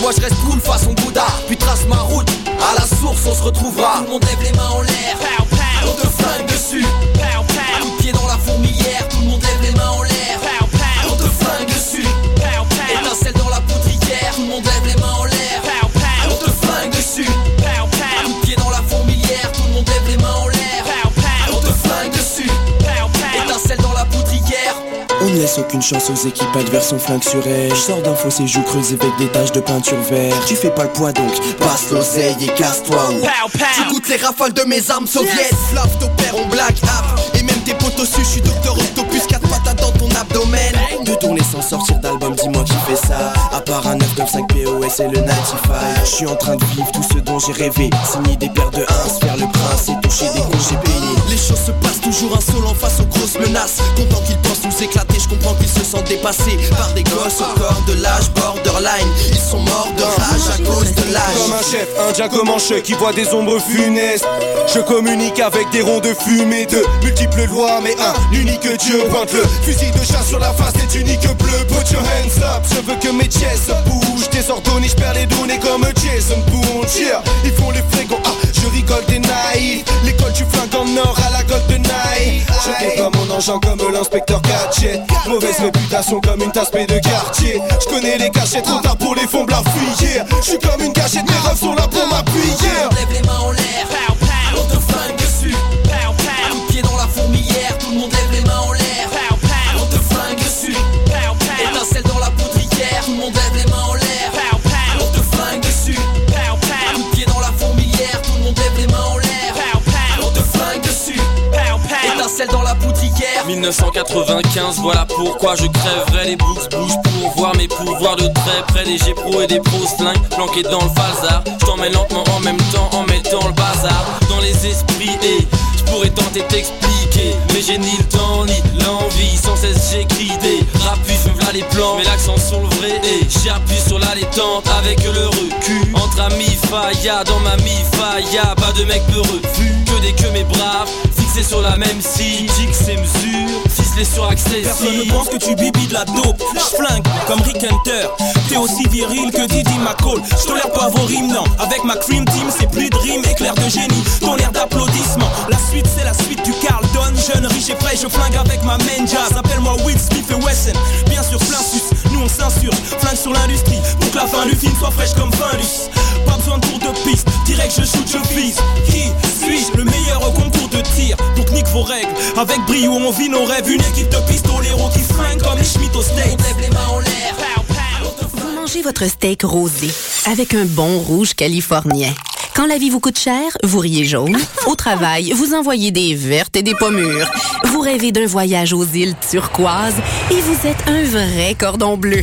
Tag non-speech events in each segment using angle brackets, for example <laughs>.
moi je reste cool façon Bouddha. Puis trace ma route, à la source on se retrouvera. Tout le monde lève les mains en l'air, laisse aucune chance aux équipes adverses, on flingue sur elle. Je sors d'un fossé joues creusé avec des taches de peinture vert. Tu fais pas le poids donc, passe l'oseille et casse-toi. ou- Tu goûtes les rafales de mes armes soviétiques Flav t'opère, on blague Et même tes potes au dessus, je suis docteur Octopus 4 patates dans ton abdomen De tourner sans sortir d'album, dis-moi fait ça. À part un 995 POS et le 95. Je suis en train de vivre tout ce dont j'ai rêvé. Signer des paires de 1, faire le prince et toucher des congés payés. Les choses se passent toujours insolents face aux grosses menaces Content qu'ils pensent nous éclater, je comprends qu'ils se sentent dépassés Par des gosses au corps de l'âge borderline Ils sont morts de rage à cause de l'âge Comme un chef, un diacomanche qui voit des ombres funestes. Je communique avec des ronds de fumée, de multiples lois, mais un unique Dieu pointe le fusil de chat sur la face des tuniques bleues. Put your hands up, veux que mes chests bougent. Désordonnés, je perds les données comme Jason Bourne. Yeah, ils font les frégons, ah, je rigole des naïfs. L'école, tu flingues en or à la Golden Eye. Je fais comme mon engin, comme l'inspecteur Gadget. Mauvaise réputation comme une tasse de quartier. Je connais les cachets, trop tard pour les fonds blaffouiller. Je suis comme une cachette, mes rêves sont là pour m'appuyer. Étincelle dans la poudrière 1995, voilà pourquoi je crèverai les books bougent pour voir mes pouvoirs de très près des G-Pro et des pros slingues planqués dans le falzar. Je t'emmène lentement en même temps en mettant le bazar dans les esprits et je pourrais tenter t'expliquer, mais j'ai ni le temps ni l'envie. Sans cesse j'écris des me v'là les plans, mais l'accent sur le vrai et j'appuie sur la détente avec le recul. Entre amis, failla dans ma mi-failla, pas de mec peureux, vu que des que mes braves fixés sur la même scie, que ces mesures, ficelés sur accès. Personne ne pense que tu bibis de la dope. J'flingue comme Rick Hunter. T'es aussi viril que Didi McCall. J'tolère pas vos rimes, non. Avec ma cream team, c'est plus de rimes, éclair de génie. Ton air d'applaudissement. La suite, c'est la suite du Carlton. Jeune, riche et frais, je flingue avec ma main jazz. Appelle-moi Will Smith et Wesson. Bien sûr, plein sus. Nous on s'insurge. Flingue sur l'industrie. Pour que la fin du film soit fraîche comme Findus. Pas besoin de tour de piste. Direct, je shoot, je vise. Qui suis-je? Le meilleur au concours de tir. Donc nique vos règles. Avec brio, on vit nos rêves. Équipe de pistoleros qui flingue comme les Schmitt au steak. Lève les mains en l'air Vous mangez votre steak rosé avec un bon rouge californien. Quand la vie vous coûte cher, vous riez jaune. <laughs> Au travail, vous envoyez des vertes et des pommures. Vous rêvez d'un voyage aux îles turquoises et vous êtes un vrai cordon bleu.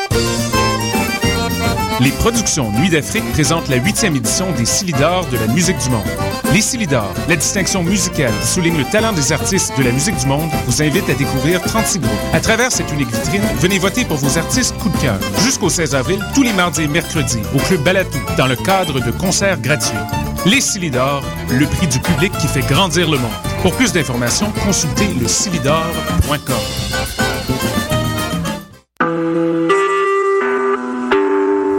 Les productions Nuit d'Afrique présentent la huitième édition des Silidors de la musique du monde. Les Silidors, la distinction musicale souligne le talent des artistes de la musique du monde, vous invite à découvrir 36 groupes. À travers cette unique vitrine, venez voter pour vos artistes coup de cœur. Jusqu'au 16 avril, tous les mardis et mercredis, au Club Balatou, dans le cadre de concerts gratuits. Les Silidors, le prix du public qui fait grandir le monde. Pour plus d'informations, consultez le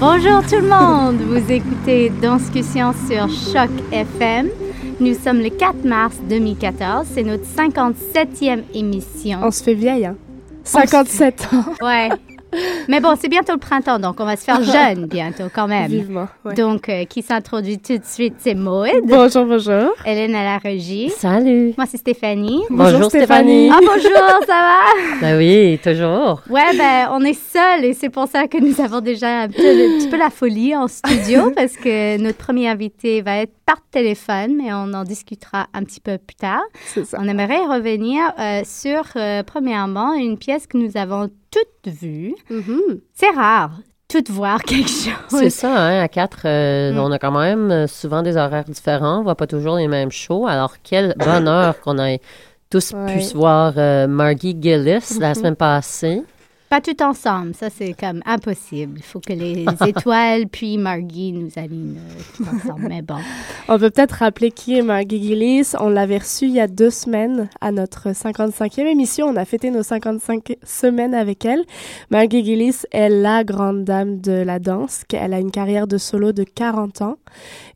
Bonjour tout le monde, vous écoutez Danscussion sur Choc FM. Nous sommes le 4 mars 2014, c'est notre 57e émission. On se fait vieille, hein? 57 ans. Ouais, <laughs> Mais bon, c'est bientôt le printemps, donc on va se faire <laughs> jeune bientôt quand même. Vivement. ouais. Donc, euh, qui s'introduit tout de suite, c'est Maud. Bonjour, bonjour. Hélène à la régie. Salut. Moi, c'est Stéphanie. Bonjour, Stéphanie. Ah, bonjour, ça va? Ben oui, toujours. Ouais, ben, on est seuls et c'est pour ça que nous avons déjà un, peu, un petit peu la folie en studio <laughs> parce que notre premier invité va être par téléphone, mais on en discutera un petit peu plus tard. C'est ça. On aimerait revenir euh, sur, euh, premièrement, une pièce que nous avons toutes vues. Mhm. C'est rare, toutes voir quelque chose. C'est ça, hein, à quatre, euh, Mm. on a quand même euh, souvent des horaires différents, on voit pas toujours les mêmes shows. Alors, quel bonheur qu'on ait tous Ouais. pu voir euh, Margie Gillis la Mhm. semaine passée. Pas tout ensemble, ça c'est comme impossible. Il faut que les <laughs> étoiles puis Margie nous alignent euh, tout ensemble. Mais bon, On peut peut-être rappeler qui est Margie Gillis. On l'avait reçue il y a deux semaines à notre 55e émission. On a fêté nos 55 semaines avec elle. Margie Gillis est la grande dame de la danse. Elle a une carrière de solo de 40 ans.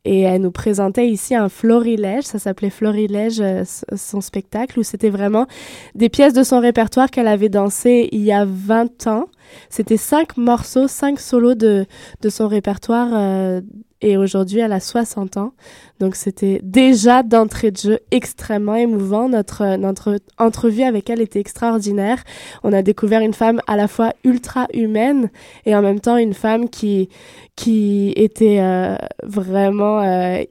Et elle nous présentait ici un florilège. Ça s'appelait Florilège, euh, son spectacle, où c'était vraiment des pièces de son répertoire qu'elle avait dansé il y a 20 ans. C'était cinq morceaux, cinq solos de, de son répertoire. euh, et aujourd'hui, elle a 60 ans. Donc, c'était déjà d'entrée de jeu extrêmement émouvant. Notre, euh, notre entrevue avec elle était extraordinaire. On a découvert une femme à la fois ultra humaine et en même temps une femme qui, qui était euh, vraiment euh,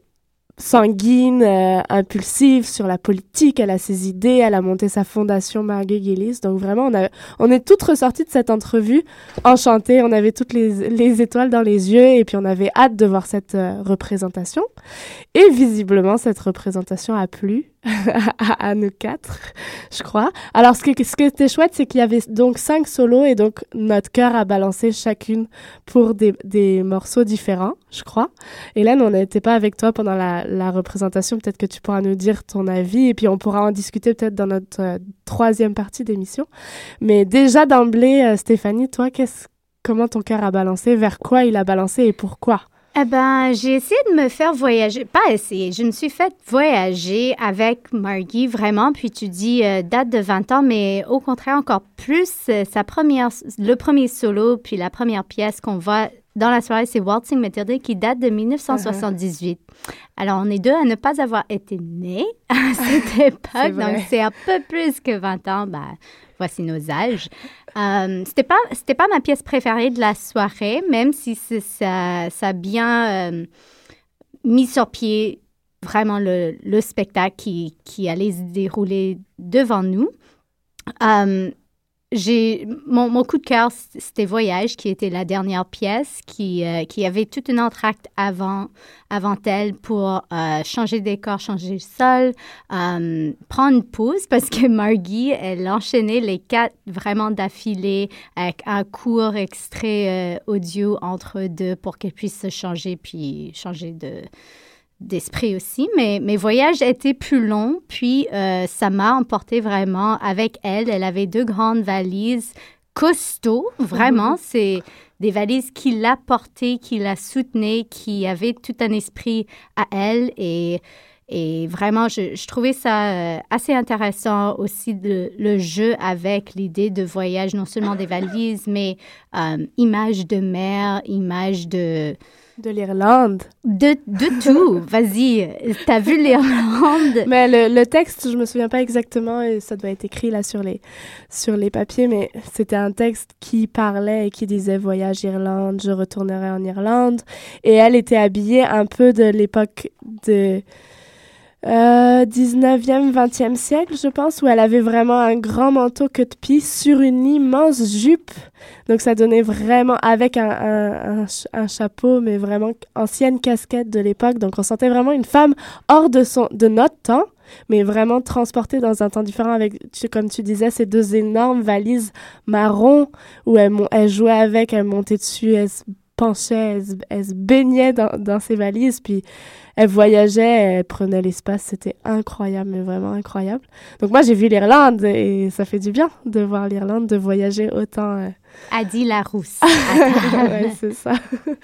sanguine, euh, impulsive sur la politique. Elle a ses idées. Elle a monté sa fondation Marguerite Gillis. Donc, vraiment, on, a, on est toutes ressorties de cette entrevue enchantées. On avait toutes les, les étoiles dans les yeux et puis on avait hâte de voir cette euh, représentation. Et visiblement, cette représentation a plu <laughs> à, nous quatre, je crois. Alors, ce, que, ce qui était chouette, c'est qu'il y avait donc cinq solos et donc notre cœur a balancé chacune pour des, des morceaux différents, je crois. Hélène, on n'était pas avec toi pendant la, la représentation. Peut-être que tu pourras nous dire ton avis et puis on pourra en discuter peut-être dans notre euh, troisième partie d'émission. Mais déjà d'emblée, euh, Stéphanie, toi, qu'est-ce, comment ton cœur a balancé, vers quoi il a balancé et pourquoi? Eh ben, j'ai essayé de me faire voyager. Pas essayer, je me suis fait voyager avec Margie, vraiment. Puis tu dis euh, date de 20 ans, mais au contraire, encore plus, euh, sa première, le premier solo, puis la première pièce qu'on voit dans la soirée, c'est Waltzing Matilda qui date de 1978. Alors, on est deux à ne pas avoir été nés à cette <laughs> époque, donc c'est un peu plus que 20 ans. Ben, voici nos âges. Euh, c'était pas c'était pas ma pièce préférée de la soirée, même si ça, ça a bien euh, mis sur pied vraiment le, le spectacle qui, qui allait se dérouler devant nous. Euh, j'ai mon, coup de cœur, c'était Voyage, qui était la dernière pièce, qui, euh, qui avait tout un entracte avant, avant elle pour euh, changer de décor, changer le sol, euh, prendre une pause, parce que Margie, elle enchaînait les quatre vraiment d'affilée avec un court extrait audio entre deux pour qu'elle puisse se changer, puis changer de d'esprit aussi, mais mes voyages étaient plus longs, puis euh, ça m'a emporté vraiment avec elle. Elle avait deux grandes valises costauds, vraiment, c'est des valises qui la portaient, qui la soutenaient, qui avaient tout un esprit à elle. Et et vraiment, je, je trouvais ça euh, assez intéressant aussi le, le jeu avec l'idée de voyage, non seulement des valises, mais euh, images de mer, images de, De l'Irlande. de, de tout. <laughs> Vas-y, t'as vu l'Irlande? Mais le, le texte, je me souviens pas exactement, et ça doit être écrit là sur les, sur les papiers, mais c'était un texte qui parlait et qui disait Voyage Irlande, je retournerai en Irlande. Et elle était habillée un peu de l'époque de euh, 19e, 20e siècle, je pense, où elle avait vraiment un grand manteau queue de pie sur une immense jupe. Donc ça donnait vraiment, avec un, un, un, ch- un chapeau, mais vraiment ancienne casquette de l'époque. Donc on sentait vraiment une femme hors de, son, de notre temps, mais vraiment transportée dans un temps différent avec, tu- comme tu disais, ces deux énormes valises marron où elle, elle jouait avec, elle montait dessus, elle se penchait, elle se, elle se baignait dans, dans ses valises, puis elle voyageait, elle prenait l'espace, c'était incroyable, mais vraiment incroyable. Donc moi j'ai vu l'Irlande et ça fait du bien de voir l'Irlande, de voyager autant. euh. Adi Larousse. <laughs> ouais, c'est ça.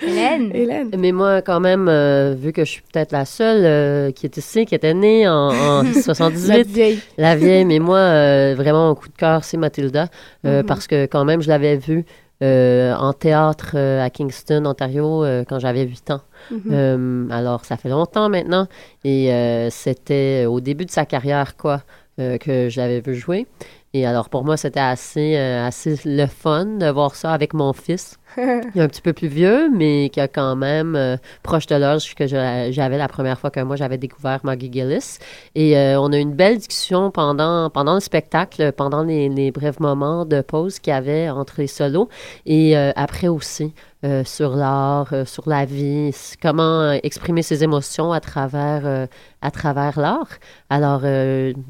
Hélène? Hélène. Mais moi, quand même, euh, vu que je suis peut-être la seule euh, qui est ici, qui était née en, en <laughs> 78, La vieille. la vieille, mais moi, euh, vraiment, mon coup de cœur, c'est Mathilda, euh, Mhm. parce que quand même, je l'avais vue en théâtre euh, à Kingston, Ontario, euh, quand j'avais 8 ans. Mhm. Euh, alors, ça fait longtemps maintenant. Et euh, c'était au début de sa carrière, quoi, euh, que je l'avais vu jouer. Et alors, pour moi, c'était assez, euh, assez le fun de voir ça avec mon fils. Il un petit peu plus vieux, mais qui a quand même euh, proche de l'âge que j'avais la première fois que moi j'avais découvert Maggie Gillis. Et euh, on a eu une belle discussion pendant, pendant le spectacle, pendant les, les brefs moments de pause qu'il y avait entre les solos. Et euh, après aussi, euh, sur l'art, euh, sur la vie, comment euh, exprimer ses émotions à travers, euh, à travers l'art. Alors,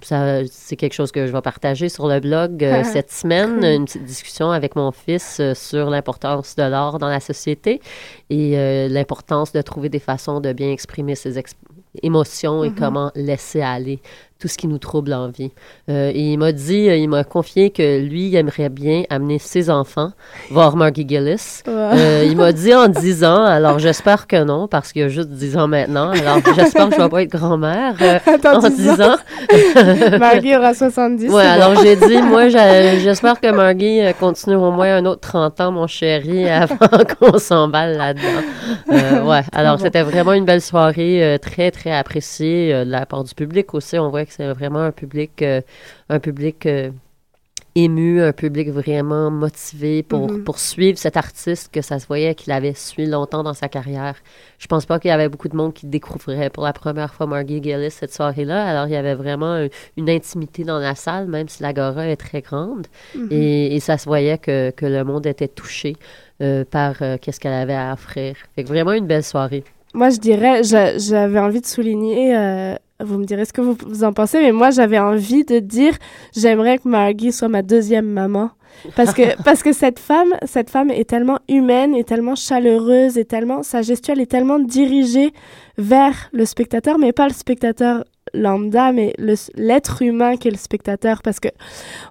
ça, c'est quelque chose que je vais partager sur le blog <laughs> cette semaine, une petite discussion avec mon fils sur l'importance de l'art dans la société et l'importance de trouver des façons de bien exprimer ses ex- émotions et Mhm. comment laisser aller tout ce qui nous trouble en vie. Euh, et il m'a dit, euh, il m'a confié que lui, il aimerait bien amener ses enfants voir <laughs> Margie Gillis. Euh, il m'a dit en 10 ans, <laughs> alors j'espère que non, parce qu'il y a juste 10 ans maintenant. Alors j'espère que je vais pas être grand-mère euh, <laughs> en 10 10 ans. Margie aura 70. Ouais, c'est alors j'ai dit, moi, j'espère que Margie continue au moins un autre 30 ans, mon chéri, avant qu'on s'emballe là-dedans. Ouais, alors c'était vraiment une belle soirée, euh, très, très appréciée euh, de la part du public aussi. On voit que c'est vraiment un public, euh, un public euh, ému, un public vraiment motivé pour, Mhm. pour suivre cet artiste que ça se voyait qu'il avait suivi longtemps dans sa carrière. Je pense pas qu'il y avait beaucoup de monde qui découvrait pour la première fois Margie Gillis cette soirée-là. Alors, il y avait vraiment un- une intimité dans la salle, même si l'agora est très grande. Mhm. et, et ça se voyait que, que le monde était touché euh, par euh, qu'est-ce qu'elle avait à offrir. Fait que vraiment une belle soirée. Moi, je dirais, j'a- j'avais envie de souligner, euh, vous me direz ce que vous, vous en pensez, mais moi, j'avais envie de dire, j'aimerais que Margie soit ma deuxième maman. Parce que, <laughs> parce que cette femme, cette femme est tellement humaine, est tellement chaleureuse, et tellement, sa gestuelle est tellement dirigée vers le spectateur, mais pas le spectateur lambda, mais l'être humain qui est le spectateur. Parce que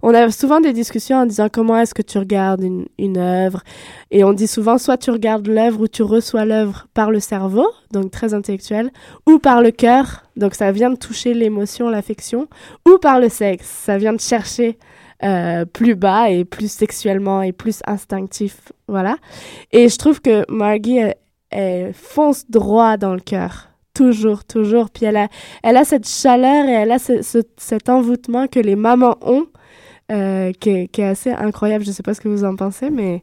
on a souvent des discussions en disant comment est-ce que tu regardes une, une œuvre? Et on dit souvent soit tu regardes l'œuvre ou tu reçois l'œuvre par le cerveau, donc très intellectuel, ou par le cœur, donc ça vient de toucher l'émotion, l'affection, ou par le sexe, ça vient de chercher euh, plus bas et plus sexuellement et plus instinctif, voilà. Et je trouve que Margie, elle, elle fonce droit dans le cœur. Toujours, toujours. Puis elle a, elle a cette chaleur et elle a ce- ce- cet envoûtement que les mamans ont, euh, qui, est, qui est assez incroyable. Je sais pas ce que vous en pensez, mais,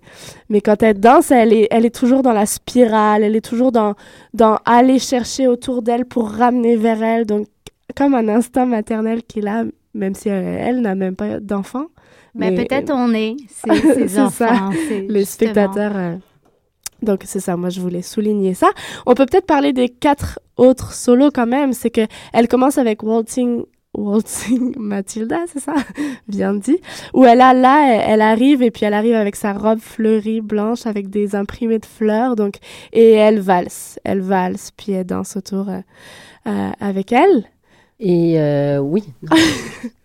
mais quand elle danse, elle est, elle est toujours dans la spirale, elle est toujours dans, dans aller chercher autour d'elle pour ramener vers elle. Donc, comme un instinct maternel qu'il a, même si elle, elle n'a même pas d'enfant. Mais peut-être on est <laughs> ces, ces C'est ça, enfants. c'est les justement. spectateurs. euh, Donc c'est ça, moi je voulais souligner ça. On peut peut-être parler des quatre autres solos quand même. C'est que elle commence avec Waltzing, Waltzing <laughs> Matilda, c'est ça, <laughs> bien dit. Où elle a là, elle, elle arrive et puis elle arrive avec sa robe fleurie blanche avec des imprimés de fleurs. Donc et elle valse, elle valse puis elle danse autour euh, euh, avec elle. Et euh, oui. <laughs>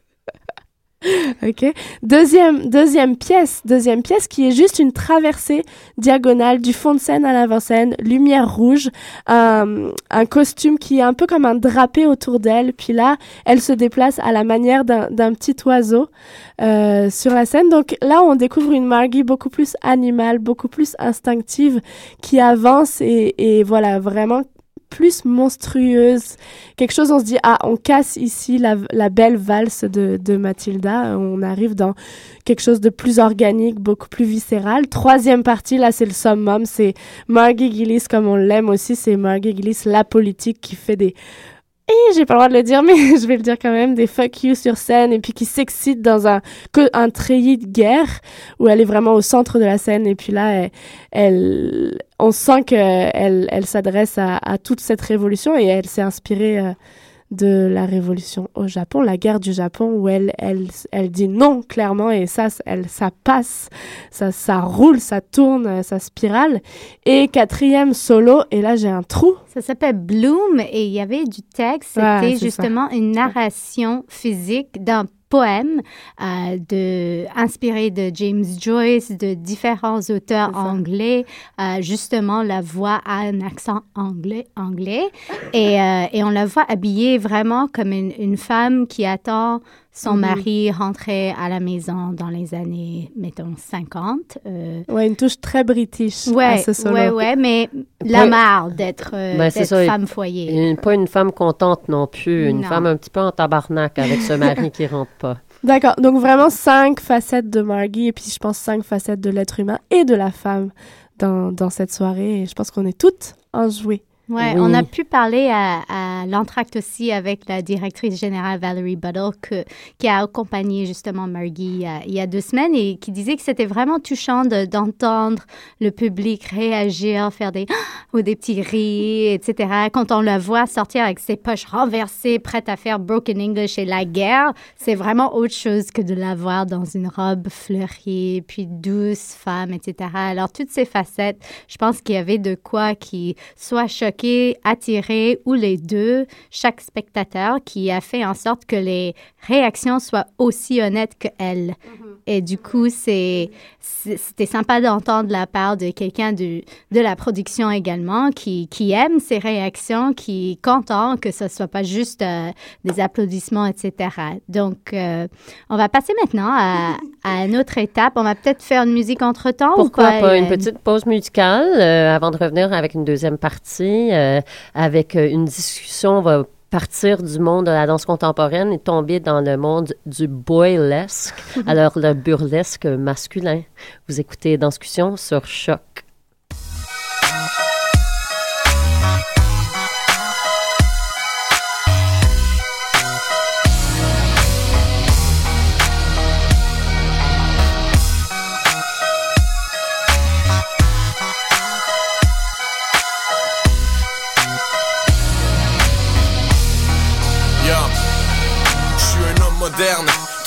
<laughs> Ok. Deuxième, deuxième pièce, deuxième pièce qui est juste une traversée diagonale du fond de scène à l'avant-scène, lumière rouge, un, un costume qui est un peu comme un drapé autour d'elle. Puis là, elle se déplace à la manière d'un d'un petit oiseau euh, sur la scène. Donc là, on découvre une Margie beaucoup plus animale, beaucoup plus instinctive, qui avance et, et voilà, vraiment plus monstrueuse. Quelque chose, on se dit, ah, on casse ici la, belle valse de, de Mathilda. On arrive dans quelque chose de plus organique, beaucoup plus viscéral. Troisième partie, là, c'est le summum. C'est Margie Gillis, comme on l'aime aussi. C'est Margie Gillis, la politique, qui fait des... Et j'ai pas le droit de le dire, mais <laughs> je vais le dire quand même, des fuck you sur scène et puis qui s'excite dans un, un treillis de guerre où elle est vraiment au centre de la scène et puis là, elle, on sent qu'elle elle s'adresse à, à toute cette révolution et elle s'est inspirée euh, de la révolution au Japon, la guerre du Japon où elle, elle, elle dit non clairement et ça, elle, ça passe, ça, ça roule, ça tourne, euh, ça spirale. Et quatrième solo, et là j'ai un trou. Ça s'appelle Bloom et il y avait du texte. C'était justement une narration physique d'un poème euh, de, inspiré de James Joyce, de différents auteurs anglais. Euh, justement, la voix a un accent anglais. anglais et, euh, et on la voit habillée vraiment comme une, une femme qui attend Son Mhm. mari rentrait à la maison dans les années, mettons, 50. euh, Ouais, une touche très british à Ouais, ce solo. ouais, ouais, mais la marre d'être euh, Ben, femme foyer. Une- pas une femme contente non plus, une Non. femme un petit peu en tabarnak avec ce mari <laughs> qui rentre pas. D'accord, donc vraiment cinq facettes de Margie et puis je pense cinq facettes de l'être humain et de la femme dans, dans cette soirée et je pense qu'on est toutes enjouées. Ouais, on a pu parler à, à l'entracte aussi avec la directrice générale Valerie Buttle que- qui a accompagné justement Margie euh, il y a deux semaines et qui disait que c'était vraiment touchant de- d'entendre le public réagir, faire des <gasps> ou des petits rires, etc. Quand on la voit sortir avec ses poches renversées, prête à faire broken English et la guerre, c'est vraiment autre chose que de la voir dans une robe fleurie, puis douce femme, etc. Alors toutes ces facettes, je pense qu'il y avait de quoi qui soit choqué, attiré ou les deux, chaque spectateur, qui a fait en sorte que les réactions soient aussi honnêtes que elle. Et du coup, c'est c'était sympa d'entendre la part de quelqu'un de, de la production également qui, qui aime ces réactions, qui est content que ce soit pas juste euh, des applaudissements, etc. Donc, euh, on va passer maintenant à, à une autre étape. On va peut-être faire une musique entre-temps ou Pourquoi quoi, pas? Une petite pause musicale euh, avant de revenir avec une deuxième partie, euh, avec euh, une discussion. On va partir du monde de la danse contemporaine et tomber dans le monde du boylesque, <laughs> alors le burlesque masculin. Vous écoutez Discussion sur Choc.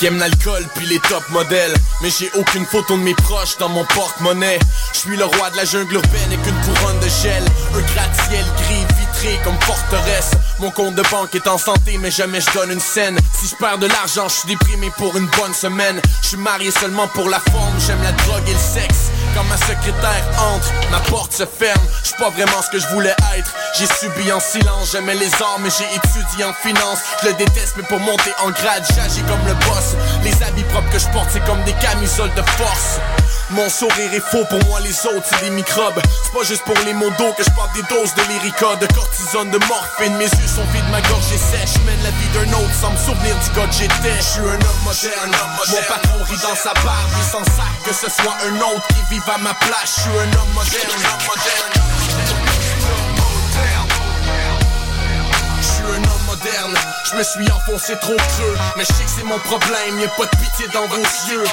Qui aime l'alcool puis les top modèles. Mais j'ai aucune photo de mes proches dans mon porte-monnaie. Je suis le roi de la jungle urbaine avec une couronne de gel. Un gratte-ciel gris comme forteresse. Mon compte de banque est en santé, mais jamais je donne une scène. Si je perds de l'argent, je suis déprimé pour une bonne semaine. Je suis marié seulement pour la forme, j'aime la drogue et le sexe. Quand ma secrétaire entre, ma porte se ferme. Je suis pas vraiment ce que je voulais être. J'ai subi en silence, j'aimais les arts, mais j'ai étudié en finance. Je le déteste, mais pour monter en grade, j'agis comme le boss. Les habits propres que je porte, c'est comme des camisoles de force. Mon sourire est faux, pour moi les autres c'est des microbes. C'est pas juste pour les d'eau que je porte des doses de lyrica De cortisone, de morphine, mes yeux sont vides, ma gorge est sèche. Mène la vie d'un autre sans me souvenir du que j'étais Je suis un homme moderne, mon patron rit dans sa barbe Il s'en sac que ce soit un autre qui vive à ma place. Je suis un homme moderne, un homme moderne, je me suis enfoncé trop creux. Mais je sais que c'est mon problème, y'a pas de pitié dans vos yeux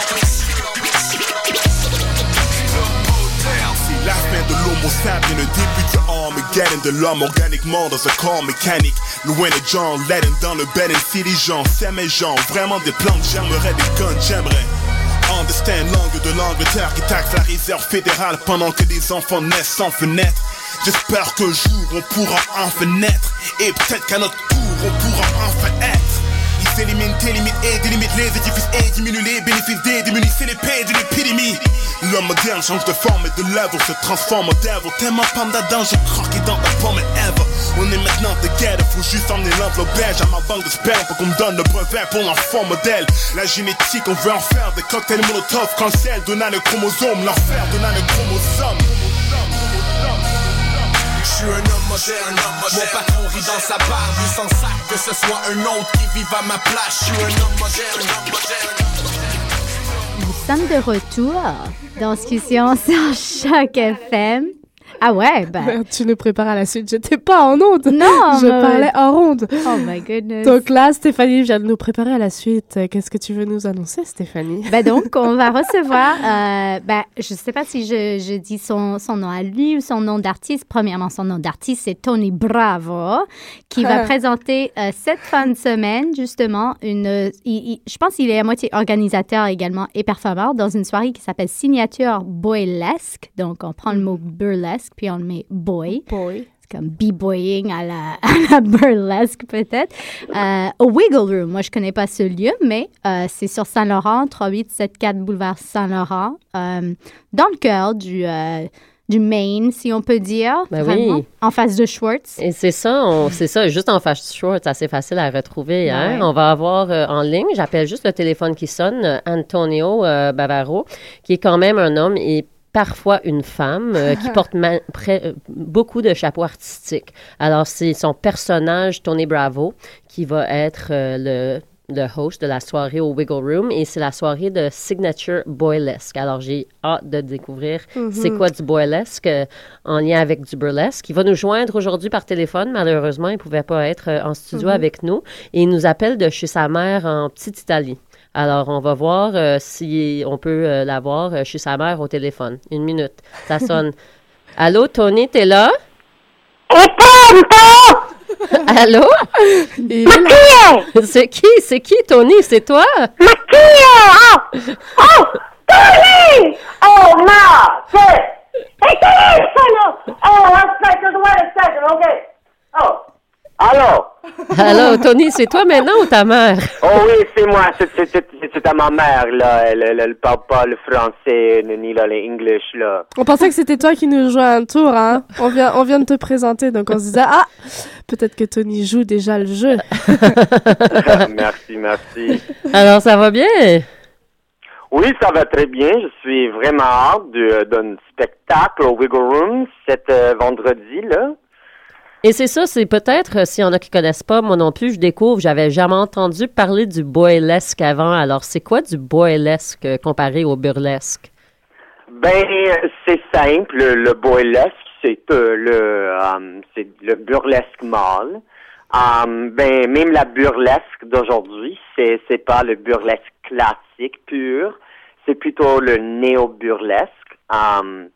la fin de l'homo sapien, le début de Armageddon De l'homme organiquement dans un corps mécanique. Loin de John Lennon dans le City Jean, c'est mes gens, vraiment des plantes J'aimerais des guns, j'aimerais Understand langue de l'Angleterre qui taxe la réserve fédérale Pendant que des enfants naissent sans fenêtre. J'espère qu'un jour on pourra enfin naître. Et peut-être qu'à notre tour on pourra enfin être ils éliminent tes limites et délimitent les édifices et diminuent les bénéfices des démunis, c'est l'épée d'une épidémie. L'homme moderne change de forme et de l'œuvre, se transforme en devil. Tellement panda danger croqué dans ta pomme ever. On est maintenant together, faut juste emmener l'enveloppe belge à ma banque de sperme pour qu'on me donne le brevet pour l'enfant modèle. La génétique, on veut en faire des cocktails molotov, cancel, donnant le chromosome, l'enfer, donnant le chromosome. Je suis un homme moderne, mon patron rit dans sa barbe Il s'en sac que ce soit un autre qui vive à ma place. Je suis un homme moderne, homme moderne Nous sommes de retour dans Discussion sur Choc FM. Ah ouais, ben. <laughs> Merde, tu nous prépares à la suite. J'étais pas en onde. Non, <laughs> je parlais en ronde. Oh my goodness. Donc là, Stéphanie vient de nous préparer à la suite. Qu'est-ce que tu veux nous annoncer, Stéphanie? Ben donc, <laughs> on va recevoir, euh, ben, je ne sais pas si je, je dis son, son nom à lui ou son nom d'artiste. Premièrement, son nom d'artiste, c'est Tony Bravo, qui va Ah. présenter euh, cette fin de semaine, justement, une, euh, il- il- je pense qu'il est à moitié organisateur également et performeur dans une soirée qui s'appelle Signature Boylesque. Donc, on prend le mot burlesque, puis on le met boy. Boy. C'est comme b-boying à la, <laughs> à la burlesque, peut-être. Euh, au Wiggle Room, moi, je connais pas ce lieu, mais euh, c'est sur Saint-Laurent, 3874 boulevard Saint-Laurent, euh, dans le cœur du, euh, du Maine, si on peut dire. Ben vraiment, oui. En face de Schwartz. Et c'est ça, c'est ça, juste en face short, c'est assez facile à retrouver. Hein? Ouais. On va avoir en ligne, j'appelle juste le téléphone qui sonne, Antonio Bavaro, qui est quand même un homme et parfois une femme euh, qui <laughs> porte euh, beaucoup de chapeaux artistiques. Alors, c'est son personnage, Tony Bravo, qui va être euh, le le host de la soirée au Wiggle Room et c'est la soirée de Signature Boylesque. Alors, j'ai hâte de découvrir Mhm. c'est quoi du boylesque euh, en lien avec du burlesque. Il va nous joindre aujourd'hui par téléphone. Malheureusement, il ne pouvait pas être euh, en studio Mhm. avec nous et il nous appelle de chez sa mère en Petite Italie. Alors, on va voir euh, si on peut euh, l'avoir euh, chez sa mère au téléphone. Une minute. Ça <laughs> sonne. Allô, Tony, t'es là? <laughs> Allô? C'est qui? C'est qui, Tony? C'est toi? Tony! Oh, no! Hey, Tony! Tony! Oh, one second. Wait a second. Okay. Oh. Allô? Allô, Tony, c'est toi maintenant ou ta mère? Oh oui, c'est moi. C'est- C'est c'est- c'est à ma mère, là. Elle, elle, elle parle pas le français, ni là, l'anglais, là. On pensait que c'était toi qui nous jouais un tour, hein. On vient, on vient de te présenter, donc on se disait, ah, peut-être que Tony joue déjà le jeu. <laughs> merci, merci. Alors, ça va bien? Oui, ça va très bien. Je suis vraiment hâte de- d'un spectacle au Wiggle Room cet euh, vendredi, là. Et c'est ça, c'est peut-être, euh, s'il y en a qui connaissent pas, moi non plus, je découvre, j'avais jamais entendu parler du boylesque avant. Alors, c'est quoi du boylesque euh, comparé au burlesque? Ben, c'est simple. Le burlesque, c'est euh, le, c'est le burlesque mâle. Euh, ben, même la burlesque d'aujourd'hui, c'est c'est pas le burlesque classique pur. C'est plutôt le néo-burlesque. Euh,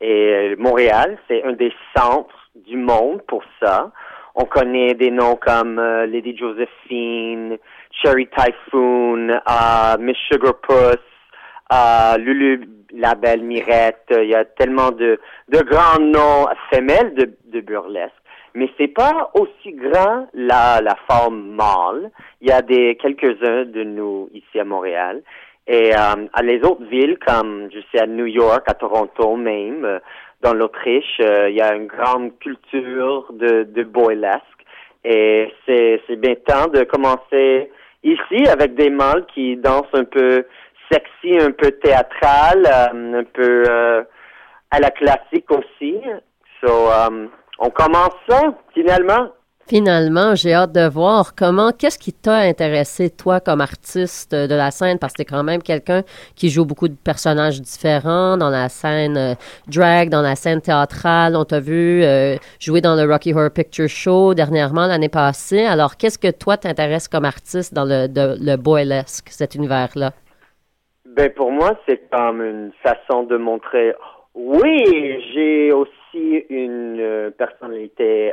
et Montréal, c'est un des centres du monde pour ça. On connaît des noms comme euh, Lady Josephine, Cherry Typhoon, euh, Miss Sugarpuss, euh, Lulu, la belle Mirette. Il y a tellement de, de grands noms femelles de, de burlesque. Mais c'est pas aussi grand la, la forme mâle. Il y a des quelques-uns de nous ici à Montréal. Et euh, à les autres villes, comme je sais à New York, à Toronto même, dans l'Autriche, euh, il y a une grande culture de, de boylesque. Et c'est, c'est bien temps de commencer ici avec des mâles qui dansent un peu sexy, un peu théâtral, euh, un peu euh, à la classique aussi. So, um, on commence ça, finalement. Finalement, j'ai hâte de voir comment, qu'est-ce qui t'a intéressé, toi, comme artiste de la scène, parce que t'es quand même quelqu'un qui joue beaucoup de personnages différents dans la scène euh, drag, dans la scène théâtrale. On t'a vu euh, jouer dans le Rocky Horror Picture Show dernièrement, l'année passée. Alors, qu'est-ce que toi t'intéresse comme artiste dans le, de- le boylesque, cet univers-là? Ben pour moi, c'est comme une façon de montrer. Oui, j'ai aussi une euh, personnalité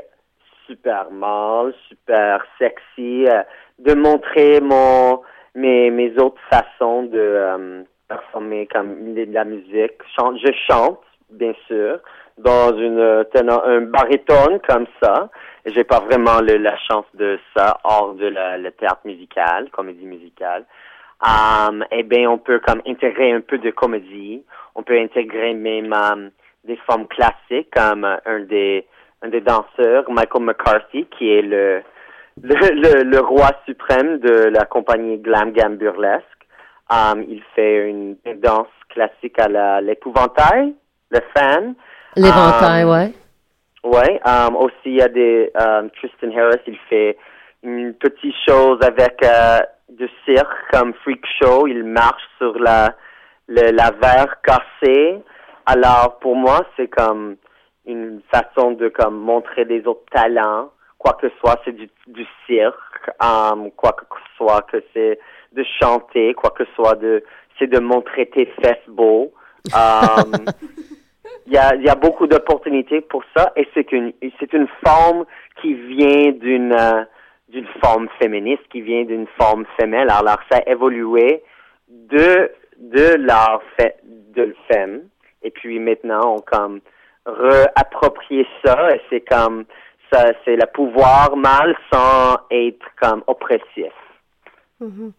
super mâle, super sexy, euh, de montrer mon mes mes autres façons de euh, performer comme de la musique. Je chante, bien sûr, dans une euh, un baryton comme ça. J'ai pas vraiment le- la chance de ça hors de la, le théâtre musical, comédie musicale. Um, eh bien, on peut intégrer un peu de comédie. On peut intégrer même des formes classiques comme euh, un des un des danseurs, Michael McCarthy, qui est le le, le, le roi suprême de la compagnie Glam Glam Burlesque. Um, il fait une, une danse classique à la l'épouvantail, le fan. L'éventail, Um, ouais. Ouais, um, aussi il y a des um, Tristan Harris, il fait une petite chose avec euh, du cirque comme freak show, il marche sur la le, la verre cassée. Alors pour moi, c'est comme une façon de comme montrer des autres talents, quoi que ce soit, c'est du, du cirque, um, quoi que ce soit que c'est de chanter, quoi que ce soit de c'est de montrer tes fesses beaux. Um, <laughs> il y a, y a beaucoup d'opportunités pour ça et c'est une c'est une forme qui vient d'une euh, d'une forme féministe qui vient d'une forme femelle. Alors ça a évolué de de l'art fait de femme et puis maintenant on comme réapproprier ça et c'est comme ça c'est le pouvoir mâle sans être comme oppressif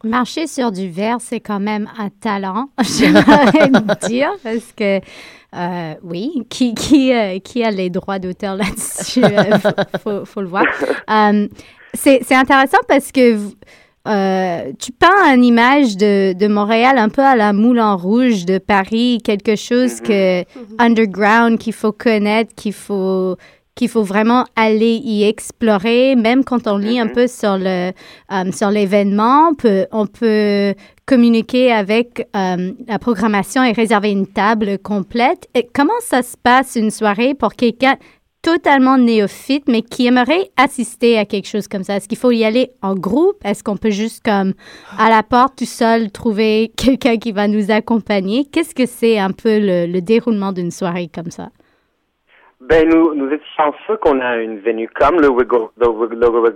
Marcher sur du verre, c'est quand même un talent, <laughs> j'aimerais <laughs> dire, parce que euh, oui, qui, qui, euh, qui a les droits d'auteur là-dessus? Euh, faut, faut, le voir. <laughs> Euh, c'est intéressant parce que euh, tu peins une image de, de, Montréal un peu à la Moulin Rouge de Paris, quelque chose que underground qu'il faut connaître, qu'il faut qu'il faut vraiment aller y explorer, même quand on lit un peu sur le euh, sur l'événement, on peut, on peut communiquer avec euh, la programmation et réserver une table complète. Et comment ça se passe une soirée pour quelqu'un totalement néophyte, mais qui aimerait assister à quelque chose comme ça? Est-ce qu'il faut y aller en groupe? Est-ce qu'on peut juste, comme, à la porte, tout seul, trouver <laughs> quelqu'un qui va nous accompagner? Qu'est-ce que c'est un peu le, le déroulement d'une soirée comme ça? Ben, nous, nous étions chanceux qu'on a une venue comme le Wiggle, le, le, le,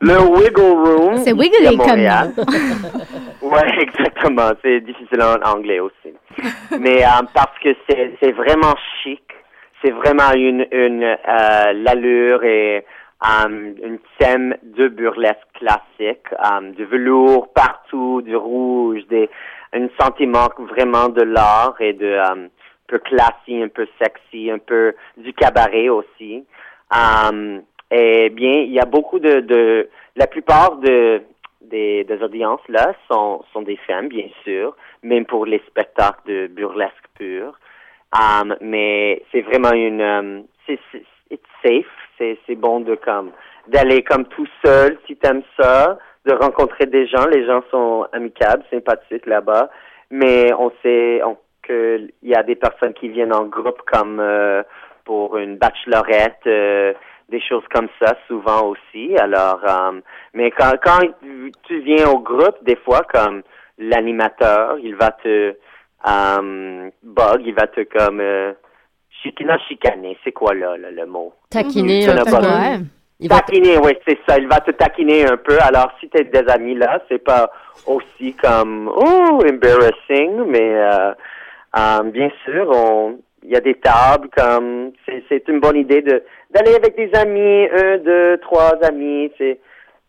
le Wiggle Room. C'est wiggly comme <laughs> ouais, exactement. C'est difficile en anglais aussi. Mais euh, parce que c'est vraiment chic. C'est vraiment une, une euh, l'allure et um, une thème de burlesque classique, um, du velours partout, du rouge, des, un sentiment vraiment de l'art et de um, peu classique, un peu sexy, un peu du cabaret aussi. Um, eh bien, il y a beaucoup de, de la plupart de, des, des audiences là sont, sont des femmes, bien sûr, même pour les spectacles de burlesque pur. Um, mais c'est vraiment une, um, c'est, c'est safe, c'est, c'est bon de comme d'aller comme tout seul si t'aimes ça, de rencontrer des gens. Les gens sont amicables, sympathiques là-bas, mais on sait on, que il y a des personnes qui viennent en groupe comme euh, pour une bachelorette. Euh, des choses comme ça souvent aussi. Alors, um, mais quand, quand tu viens au groupe, des fois, comme l'animateur, il va te um, bug, il va te comme euh, chicaner, chicaner. C'est quoi là, là, le mot? Taquiner un peu. Ouais. Taquiner, oui, c'est ça. Il va te taquiner un peu. Alors, si tu as des amis là, c'est pas aussi comme oh embarrassing, mais euh, um, bien sûr, on il y a des tables comme c'est c'est une bonne idée de d'aller avec des amis, un, deux, trois amis. C'est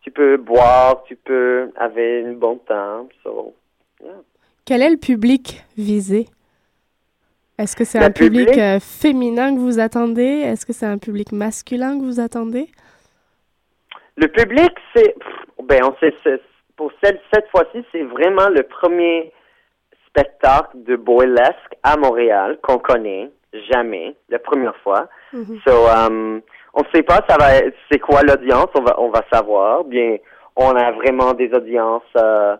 tu peux boire, tu peux avoir un bon temps. So, yeah. Quel est le public visé? Est-ce que c'est un public, public? euh, féminin que vous attendez? Est-ce que c'est un public masculin que vous attendez? Le public, c'est ben on sait pour cette, cette fois-ci, c'est vraiment le premier spectacle de boylesque à Montréal qu'on connaît jamais, la première fois. Mm -hmm. So, um, on sait pas ça va c'est quoi l'audience, on va on va savoir. Bien, on a vraiment des audiences euh,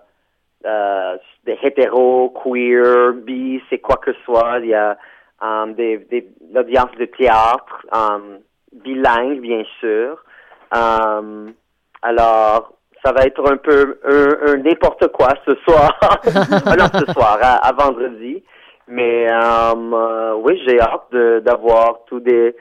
euh, des hétéros, queer, bi, c'est quoi que ce soit. Il y a um, des, des l'audience de théâtre, um, bilingue bien sûr. Um, alors ça va être un peu un, un n'importe quoi ce soir. <laughs> ah non, ce soir, à, à vendredi. Mais um, euh, oui, j'ai hâte d'avoir tous des,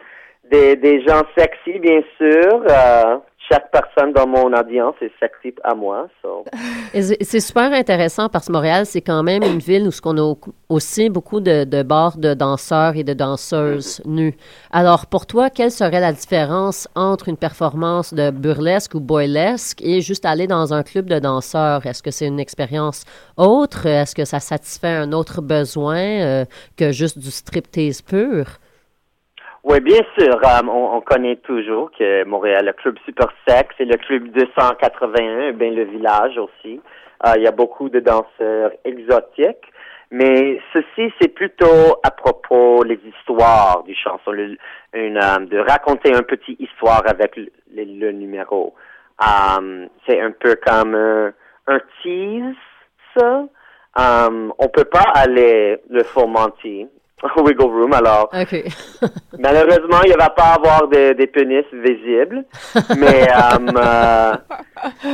des, gens sexy, bien sûr. Euh, chaque personne dans mon audience est sexy à moi. <laughs> C'est super intéressant parce que Montréal, c'est quand même une ville où on a aussi beaucoup de, de bars de danseurs et de danseuses nues. Alors, pour toi, quelle serait la différence entre une performance de burlesque ou boylesque et juste aller dans un club de danseurs? Est-ce que c'est une expérience autre? Est-ce que ça satisfait un autre besoin euh, que juste du striptease pur? Oui, bien sûr. On, on, connaît toujours que Montréal, le club Super Sex et le club 281, bien le village aussi. Uh, il y a beaucoup de danseurs exotiques. Mais ceci, c'est plutôt à propos des histoires du chanson, une, um, de raconter une petite histoire avec le, le, le numéro. Um, c'est un peu comme un, un tease, ça. Um, on peut pas aller le fomenter <laughs> Wiggle Room. Alors, okay. <laughs> malheureusement, il ne va pas avoir de, des pénis visibles, mais um, <laughs> euh,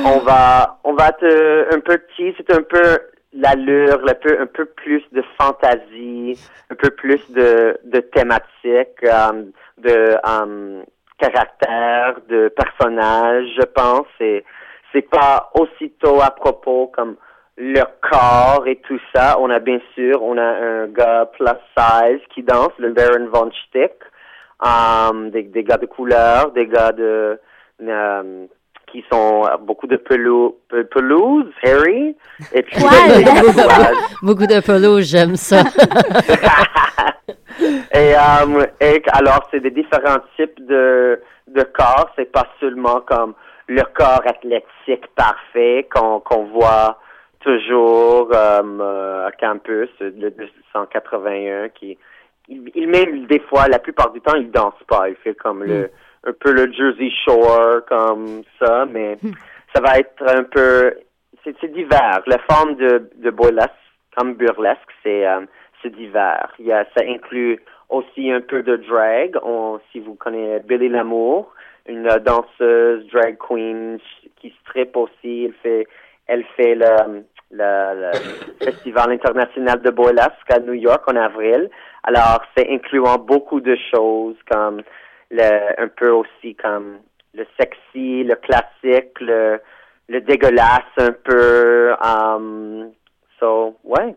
on va, on va te un peu petit, c'est un peu l'allure, un peu, un peu plus de fantaisie, un peu plus de, de thématique, um, de um, caractère, de personnage, je pense. Et c'est pas aussitôt à propos comme le corps et tout ça. On a bien sûr, on a un gars plus size qui danse, le Baron von Stick, um, des, des, gars de couleur, des gars de um, qui sont beaucoup de pelou, pelouse, Harry, et puis <laughs> beaucoup de pelouse, j'aime ça. <laughs> et, euh, et alors, c'est des différents types de, de corps. C'est pas seulement comme le corps athlétique parfait qu'on qu'on voit toujours euh, à campus, le 281 qui il, il même des fois, la plupart du temps, il danse pas. Il fait comme le un peu le Jersey Shore comme ça, mais ça va être un peu c'est divers. La forme de, de burlesque, comme burlesque, c'est euh, c'est divers. Il y a, ça inclut aussi un peu de drag. On, si vous connaissez Billy Lamour, une euh, danseuse drag queen qui strip aussi. Elle fait elle fait le, le, le <coughs> festival international de burlesque à New York en avril. Alors c'est incluant beaucoup de choses comme le un peu aussi comme le sexy, le classique, le le dégueulasse un peu. Um, so, ouais.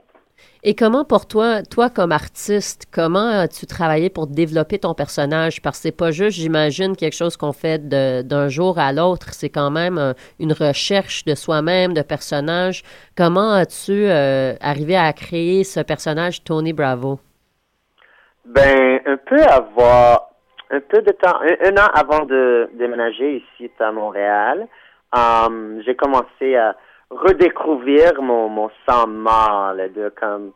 Et comment pour toi, toi comme artiste, comment as-tu travaillé pour développer ton personnage? Parce que c'est pas juste, j'imagine, quelque chose qu'on fait d'un jour à l'autre. C'est quand même euh, une recherche de soi-même, de personnage. Comment as-tu euh, arrivé à créer ce personnage Tony Bravo? Ben, un peu avoir, un peu de temps, un, an avant de déménager ici à Montréal, um, j'ai commencé à redécouvrir mon, mon sang mâle, de comme,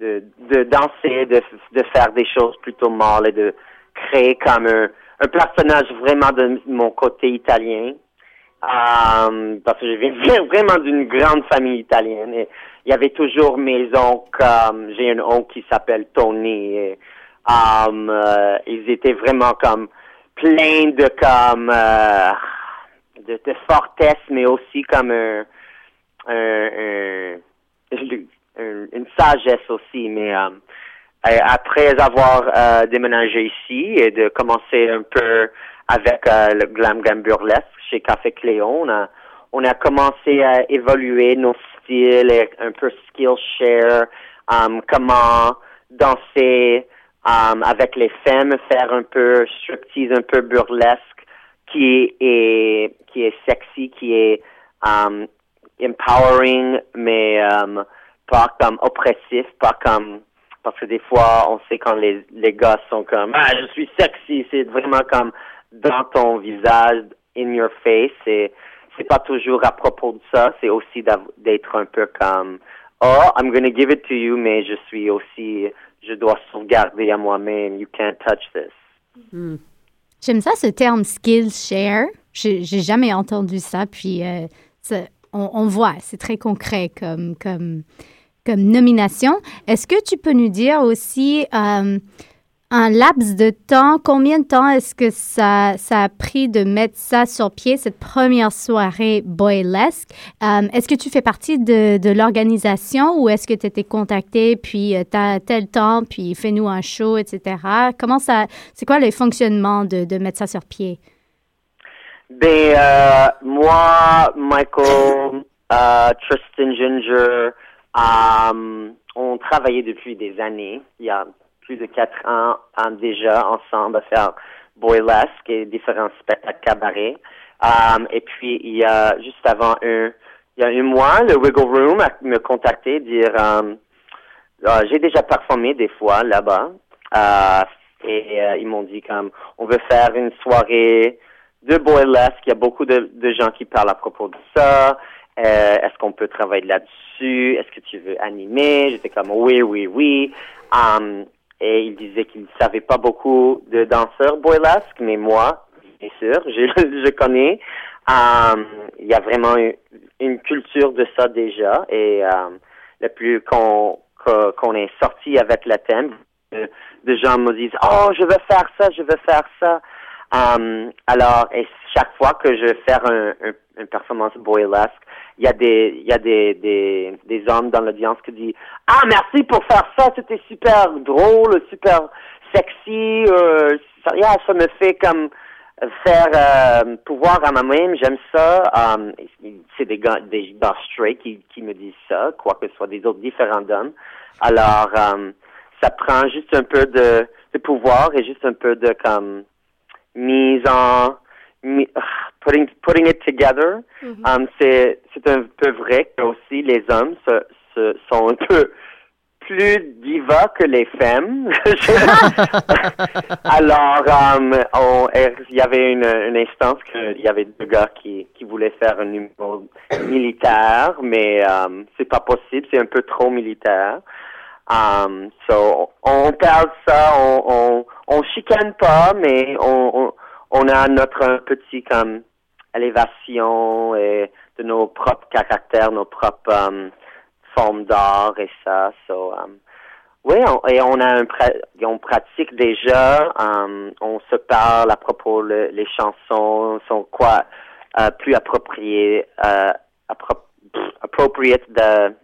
de, de danser, de, de faire des choses plutôt mâles et de créer comme un, un personnage vraiment de mon côté italien. Um, parce que je viens vraiment d'une grande famille italienne et il y avait toujours mes oncles, j'ai un oncle qui s'appelle Tony et um, euh, ils étaient vraiment comme pleins de comme euh, de, de fortesse mais aussi comme un- <laughs> une sagesse aussi mais euh, après avoir euh, déménagé ici et de commencer un peu avec euh, le glam glam burlesque chez Café Cléon, on a, on a commencé à évoluer nos styles et un peu skill share, um, comment danser um, avec les femmes, faire un peu striptease, un peu burlesque, qui est, qui est sexy, qui est um, empowering, mais um, pas comme oppressif, pas comme parce que des fois, on sait quand les, les gars sont comme ah je suis sexy, c'est vraiment comme dans ton visage, in your face. Et c'est pas toujours à propos de ça, c'est aussi d'être un peu comme oh I'm gonna give it to you, mais je suis aussi je dois sauvegarder à moi-même. You can't touch this. J'aime ça, ce terme Skillshare. J'ai j'ai jamais entendu ça. Puis, euh, ça- on, voit, c'est très concret comme, nomination. Est-ce que tu peux nous dire aussi euh, un laps de temps, combien de temps est-ce que ça, a pris de mettre ça sur pied, cette première soirée boylesque? Euh, est-ce que tu fais partie de, l'organisation ou est-ce que tu étais contacté, puis tu as tel temps, puis fais-nous un show, etc.? Comment ça, c'est quoi le fonctionnement de, de mettre ça sur pied? Ben, euh, moi, Michael, euh, Tristan Ginger, euh, on travaillait depuis des années. Il y a plus de quatre ans euh, déjà ensemble à faire Boylesque et différents spectacles cabaret. Euh, et puis, il y a juste avant un, il y a un mois, le Wiggle Room a me contacté, dire, euh, euh, j'ai déjà performé des fois là-bas. Euh, et euh, ils m'ont dit comme on veut faire une soirée de boylesque. Il y a beaucoup de, gens qui parlent à propos de ça. Euh, Est-ce qu'on peut travailler là-dessus? Est-ce que tu veux animer? J'étais comme oui, oui, oui. Um, et ils disaient qu'ils ne savaient pas beaucoup de danseurs boylesques, mais moi, bien sûr, <laughs> je, connais. Um, il y a vraiment une, culture de ça déjà. Et um, le plus qu'on est sorti avec le thème, de gens me disent oh je veux faire ça, je veux faire ça. Um, alors chaque fois que je vais faire un, un, une performance boylesque, il y a des il y a des des, des hommes dans l'audience qui disent ah merci pour faire ça, c'était super drôle, super sexy, euh, ça, me fait comme faire euh, pouvoir à moi-même, j'aime ça. Um, c'est des gars, des gars straight qui, qui me disent ça, quoi que ce soit des autres différents d'hommes. Alors, um, ça prend juste un peu de, de pouvoir et juste un peu de comme mise en mi- ah, putting putting it together. Um, c'est c'est un peu vrai que aussi les hommes se, se, sont un peu plus diva que les femmes. <laughs> Alors, euh, on- il y avait une, une instance qu'il y avait deux gars qui, qui voulaient faire un numéro militaire, mais euh, c'est pas possible, c'est un peu trop militaire. Um, so, on parle ça, on, on, on chicane pas, mais on, on, a notre petit comme élévation et de nos propres caractères, nos propres um, formes d'art et ça. So, um, oui, on, et on a un on pratique déjà, um, on se parle à propos le- les chansons sont quoi euh, plus appropriées, appro- pff, appropriate de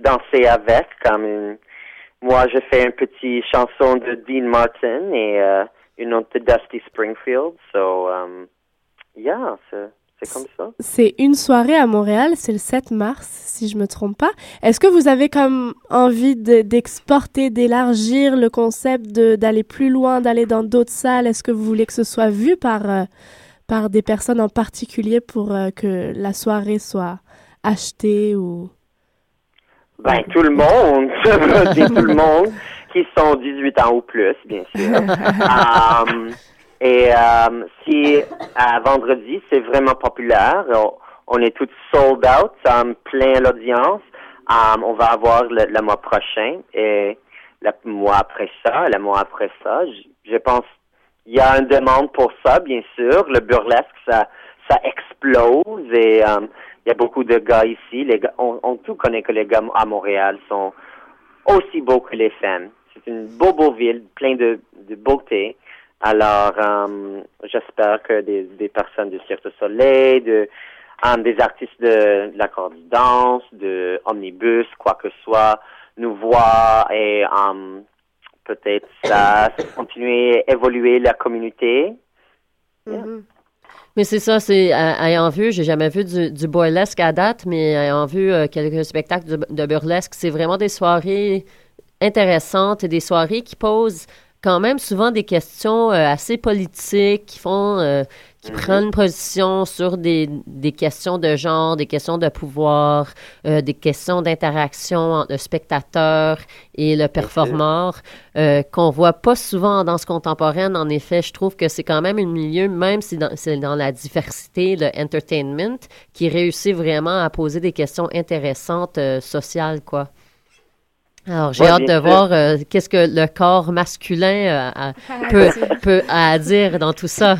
danser avec comme une- moi je fais une petite chanson de Dean Martin et euh, une autre de Dusty Springfield so um, yeah c'est comme ça C'est une soirée à Montréal, c'est le 7 mars, si je me trompe pas. Est-ce que vous avez comme envie de- d'exporter, d'élargir le concept, d'aller plus loin, d'aller dans d'autres salles? Est-ce que vous voulez que ce soit vu par, euh, par des personnes en particulier pour euh, que la soirée soit achetée ou... Ben, tout le monde, <laughs> c'est tout le monde qui sont 18 ans ou plus, bien sûr. <laughs> Um, et um, si à vendredi, c'est vraiment populaire, on, on est tous sold out, um, plein l'audience. Um, on va avoir le, le mois prochain et le mois après ça, le mois après ça, je, je pense il y a une demande pour ça, bien sûr. Le burlesque, ça, ça explose et um, il y a beaucoup de gars ici. Les gars, on, tout connaît que les gars à Montréal sont aussi beaux que les femmes. C'est une beau, beau ville, plein de, de beauté. Alors, um, j'espère que des, personnes du Cirque du Soleil, de, um, des artistes de, de du danse, de omnibus, quoi que soit, nous voient et um, peut-être ça continuer à évoluer la communauté. Mais c'est ça, c'est euh, ayant vu, j'ai jamais vu du, burlesque à date, mais ayant vu euh, quelques spectacles de, burlesque, c'est vraiment des soirées intéressantes et des soirées qui posent quand même souvent des questions euh, assez politiques, qui font, qui prennent une position sur des, des questions de genre, des questions de pouvoir, euh, des questions d'interaction entre le spectateur et le performeur, euh, qu'on voit pas souvent en danse contemporaine. En effet, je trouve que c'est quand même un milieu, même si c'est dans la diversité, le entertainment, qui réussit vraiment à poser des questions intéressantes euh, sociales, quoi. Alors, j'ai Ouais, hâte de voir euh, qu'est-ce que le corps masculin euh, a- <laughs> peut, peut à dire dans tout ça.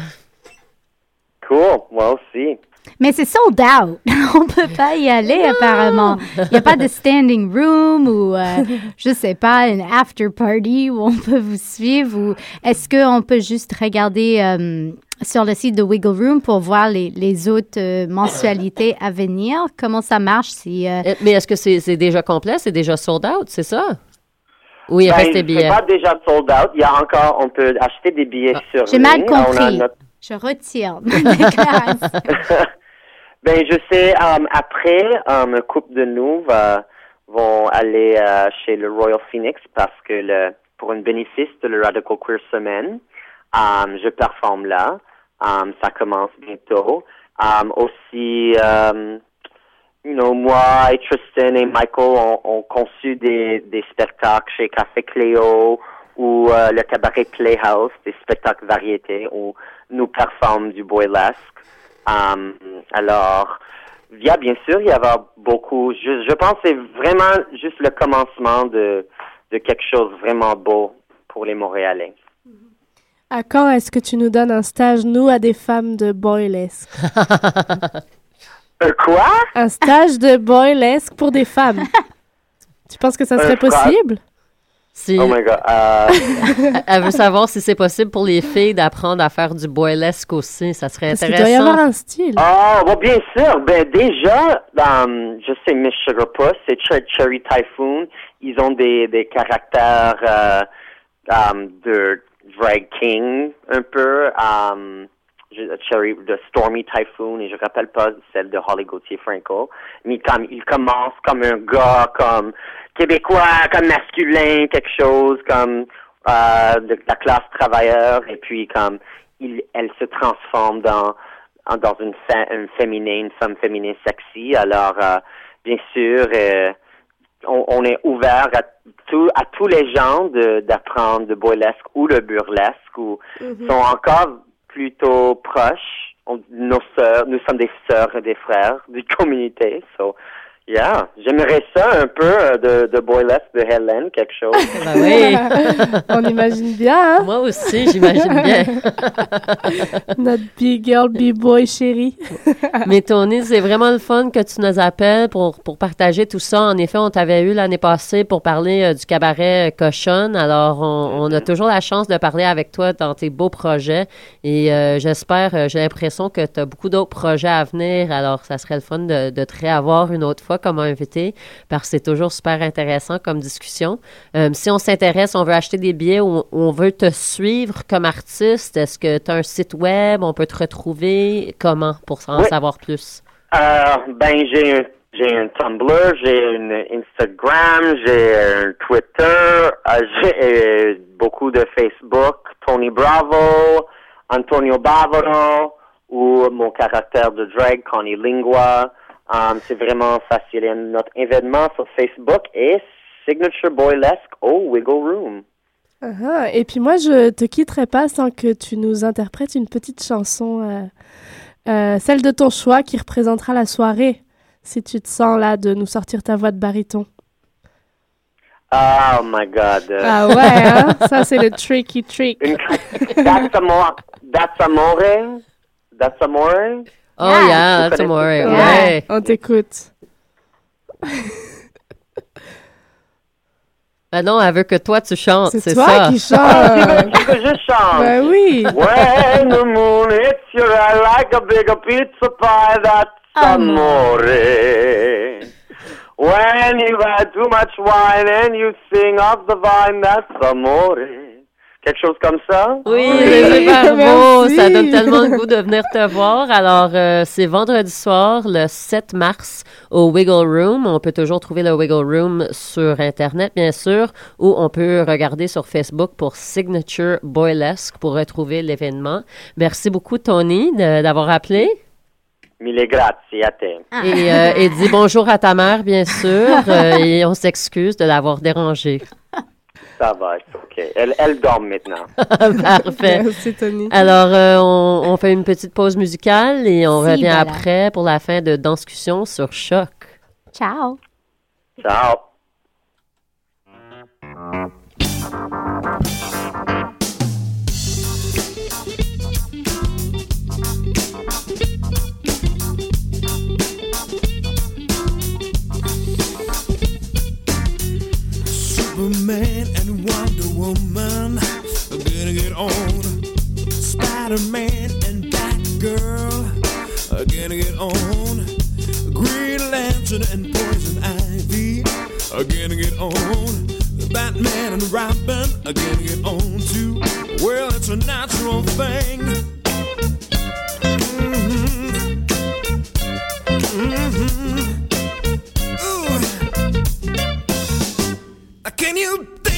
Cool, moi aussi. Mais c'est sold out. <laughs> On peut pas y aller apparemment. Il n'y a pas de standing room ou euh, <laughs> je sais pas une after party où on peut vous suivre ou est-ce qu'on peut juste regarder euh, sur le site de Wiggle Room pour voir les, les autres euh, mensualités à venir? Comment ça marche si euh, Mais est-ce que c'est c'est déjà complet? C'est déjà sold out, c'est ça? Oui, il Ben, reste des C'est billets? pas déjà sold out. Il y a encore, on peut acheter des billets sur J'ai mal ligne. On a compris. Je retire ma <laughs> déclaration. <laughs> Ben, je sais, um, après, um, un couple de nous va- vont aller euh, chez le Royal Phoenix parce que le, pour un bénéfice de la Radical Queer Semaine, je performe là. Ça commence bientôt. Aussi, you moi et Tristan et Michael ont, ont conçu des, des spectacles chez Café Cléo ou euh, le cabaret Playhouse, des spectacles variétés où nous performons du burlesque. Um, alors, il y a bien sûr, il y avoir beaucoup. Je, je pense que c'est vraiment juste le commencement de, de quelque chose de vraiment beau pour les Montréalais. À quand est-ce que tu nous donnes un stage, nous, à des femmes de boylesque? <laughs> Euh, quoi? Un stage de boylesque pour des femmes. <laughs> tu penses que ça serait possible? Si- Oh my god. euh, <laughs> Elle veut savoir si c'est possible pour les filles d'apprendre à faire du burlesque aussi. Ça serait Parce intéressant. doit y avoir un style. Ah, bon, bien sûr. Ben, déjà, um, je sais, Miss Sugarpuss et Cher- Cherry Typhoon, ils ont des, des caractères euh, um, de drag king, un peu. Um, Cherry, de Stormy Typhoon, et je rappelle pas celle de Holly Gauthier Franco. Mais comme, il commence comme un gars, comme québécois, comme masculin, quelque chose, comme euh, de la classe travailleur, et puis comme il, elle se transforme dans dans une, une féminine, une femme féminine sexy. Alors, euh, bien sûr, euh, on, on est ouvert à, tout, à tous les gens de- d'apprendre le boylesque ou le burlesque ou Mhm. sont encore plutôt proches. On- nos sœurs, nous sommes des sœurs et des frères du communauté. So, yeah, j'aimerais ça un peu euh, de, de boylesque de Helen, quelque chose. <laughs> Ben oui. <laughs> On imagine bien, hein? Moi aussi, j'imagine bien. <laughs> Notre big girl, big boy chéri. Mais Tony, c'est vraiment le fun que tu nous appelles pour, pour partager tout ça. En effet, on t'avait eu l'année passée pour parler euh, du cabaret euh, Cochonne. Alors, on, on a toujours la chance de parler avec toi dans tes beaux projets. Et euh, j'espère, euh, j'ai l'impression que tu as beaucoup d'autres projets à venir. Alors, ça serait le fun de, de te réavoir une autre fois comme invité parce que c'est toujours super intéressant comme discussion. Euh, si on s'intéresse, on veut acheter des billets ou on veut te suivre comme artiste, est-ce que tu as un site web? On peut te retrouver? Comment pour en Oui. savoir plus? Euh, ben, j'ai un, j'ai un Tumblr, j'ai un Instagram, j'ai un Twitter, euh, j'ai beaucoup de Facebook, Tony Bravo, Antonio Bavaro, ou mon caractère de drag, Connie Lingua. Um, c'est vraiment facile. Et notre événement sur Facebook est Signature Boylesque au Wiggle Room. Ah ah, Et puis moi, je te quitterai pas sans que tu nous interprètes une petite chanson, euh, euh, celle de ton choix qui représentera la soirée, si tu te sens là de nous sortir ta voix de baryton. Oh my God. Ah ouais, hein? ça c'est le tricky trick. Une- That's amore. That's amore. That's amore. Oh yeah, that's amore. Ouais. On t'écoute. <laughs> Ben non, elle veut que toi tu chantes, C'est c'est toi ça. qui. <laughs> Ah, veux que je chante? Ben oui. When the moon hits your eye like a big pizza pie, that's amore. When you've had too much wine and you sing off the vine, that's amore. Quelque chose comme ça? Oui, c'est super <laughs> beau. Ça donne tellement le goût de venir te voir. Alors, euh, c'est vendredi soir, le 7 mars, au Wiggle Room. On peut toujours trouver le Wiggle Room sur Internet, bien sûr, ou on peut regarder sur Facebook pour Signature Boylesque pour retrouver l'événement. Merci beaucoup, Tony, d'avoir appelé. Mille grazie a te. Et, euh, et dis bonjour à ta mère, bien sûr. <laughs> euh, et on s'excuse de l'avoir dérangée. Ça va, c'est OK. Elle, elle dort maintenant. <laughs> Parfait. Merci, Tony. Alors, euh, on, on fait une petite pause musicale et on Si, revient voilà. après pour la fin de Danscussion sur Choc. Ciao. Ciao. Superman Woman gonna get on. Spider-Man and Batgirl gonna get on. Green Lantern and Poison Ivy gonna get on. Batman and Robin gonna get on too. Well, it's a natural thing. Mhm. Mhm. Ooh. Can you dance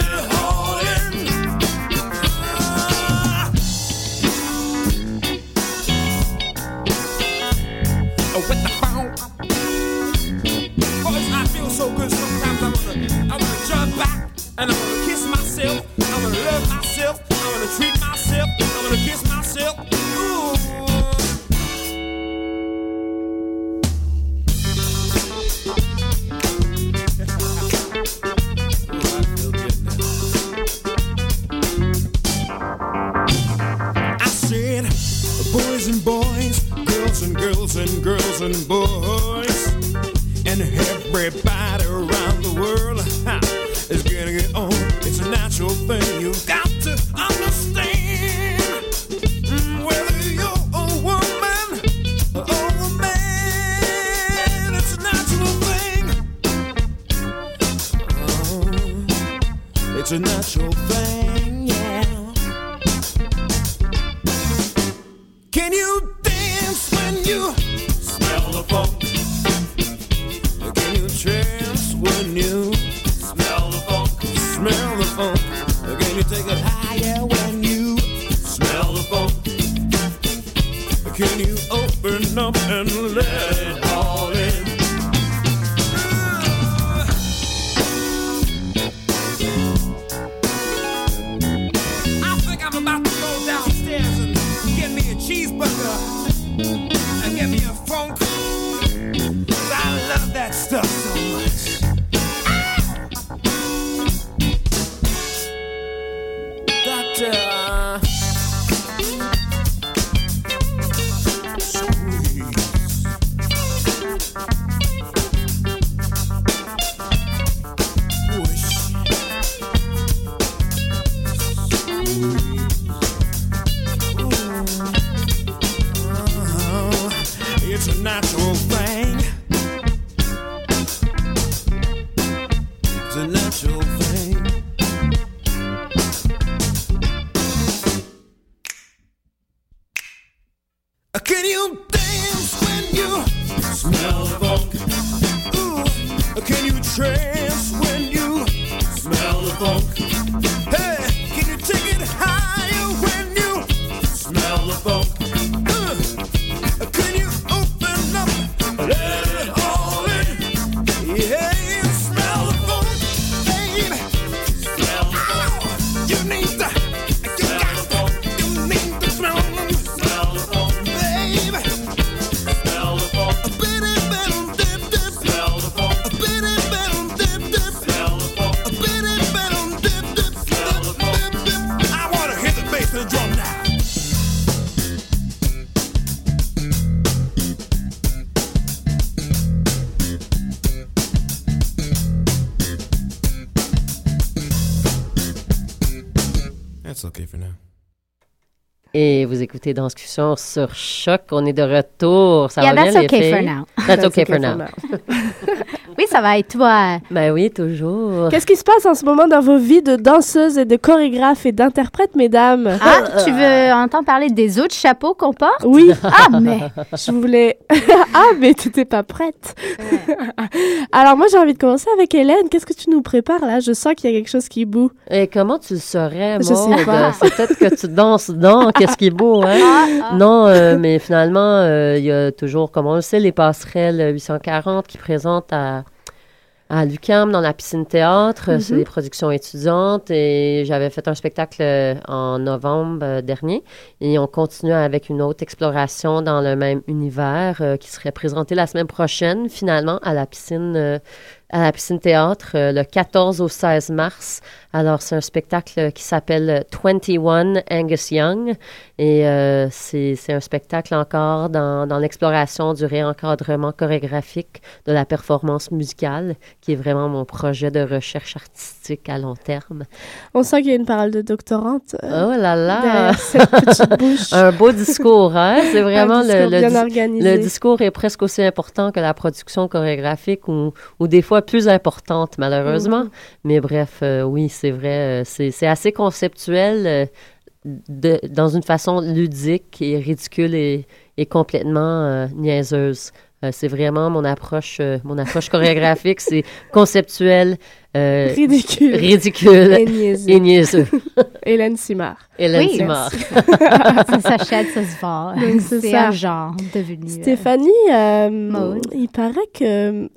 It's a natural Et vous écoutez Danscussion sur Choc. On est de retour. Ça Yeah, va bien, that's les okay filles? for now. That's, That's okay, okay for now. <laughs> Ça va et toi? Ben oui, toujours. Qu'est-ce qui se passe en ce moment dans vos vies de danseuses et de chorégraphes et d'interprètes, mesdames? Ah, tu veux entendre parler des autres chapeaux qu'on porte? Oui. <laughs> Ah, mais Je voulais. <laughs> ah, mais tu n'étais pas prête. <laughs> Alors, moi, j'ai envie de commencer avec Hélène. Qu'est-ce que tu nous prépares là? Je sens qu'il y a quelque chose qui boue. Et comment tu le saurais, Je sais pas. C'est peut-être que tu danses dans Qu'est-ce qui est beau, hein? Ah, Non, euh, mais finalement, euh, il y a toujours, comme on le sait, les passerelles 840 qui présentent à, à l'UQAM dans la piscine théâtre. C'est Mhm. des productions étudiantes et j'avais fait un spectacle euh, en novembre euh, dernier et on continue avec une autre exploration dans le même univers euh, qui serait présenté la semaine prochaine, finalement, à la piscine, euh, à la piscine théâtre euh, le 14 au 16 mars. Alors, c'est un spectacle qui s'appelle 21 Angus Young et euh, c'est un spectacle encore dans, dans l'exploration du réencadrement chorégraphique de la performance musicale, qui est vraiment mon projet de recherche artistique à long terme. On sent qu'il y a une parole de doctorante. euh, Oh là là! cette petite bouche. <laughs> un beau discours, hein? C'est <laughs> vraiment le, le, dis- organisé. le discours est presque aussi important que la production chorégraphique ou, ou des fois plus importante, malheureusement. Mhm. Mais bref, euh, oui, c'est vrai, euh, c'est c'est assez conceptuel euh, de, dans une façon ludique et ridicule et, et complètement euh, niaiseuse. Euh, c'est vraiment mon approche, euh, mon approche <laughs> chorégraphique, c'est conceptuel, euh, Ridicule. ridicule Et niaiseux. et niaiseux. <laughs> Hélène Simard. Hélène Oui. Simard. <laughs> ça s'achète, ça se vend. C'est un genre devenu. Stéphanie, euh, il paraît que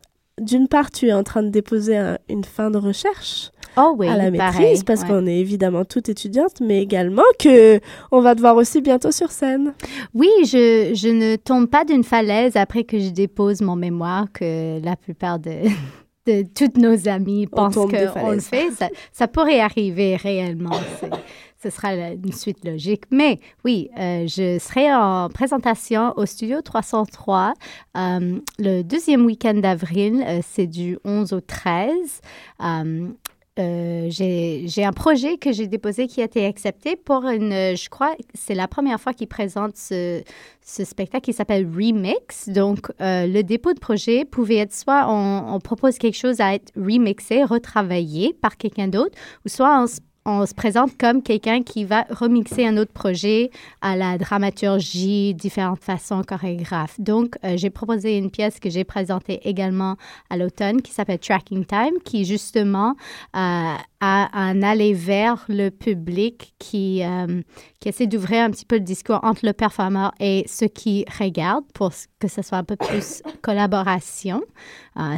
d'une part, tu es en train de déposer un- une fin de recherche Oh oui, à la maîtrise, pareil, parce ouais. qu'on est évidemment toutes étudiantes, mais également que on va te voir aussi bientôt sur scène. Oui, je, je ne tombe pas d'une falaise après que je dépose mon mémoire, que la plupart de, <laughs> de toutes nos amies pensent qu'on le fait. Ça, ça pourrait arriver réellement. Ce sera une suite logique. Mais oui, euh, je serai en présentation au Studio 303 euh, le deuxième week-end d'avril. euh, C'est du 11 au 13. Euh, j'ai un projet que j'ai déposé qui a été accepté pour une, je crois, c'est la première fois qu'ils présentent ce, ce spectacle qui s'appelle Remix. Donc, euh, le dépôt de projet pouvait être soit on, on propose quelque chose à être remixé, retravaillé par quelqu'un d'autre, ou soit on, s- on se présente comme quelqu'un qui va remixer un autre projet à la dramaturgie, différentes façons, chorégraphe. Donc, euh, j'ai proposé une pièce que j'ai présentée également à l'automne qui s'appelle Tracking Time, qui justement euh, a un aller vers le public qui, euh, qui essaie d'ouvrir un petit peu le discours entre le performeur et ceux qui regardent pour que ce soit un peu plus collaboration,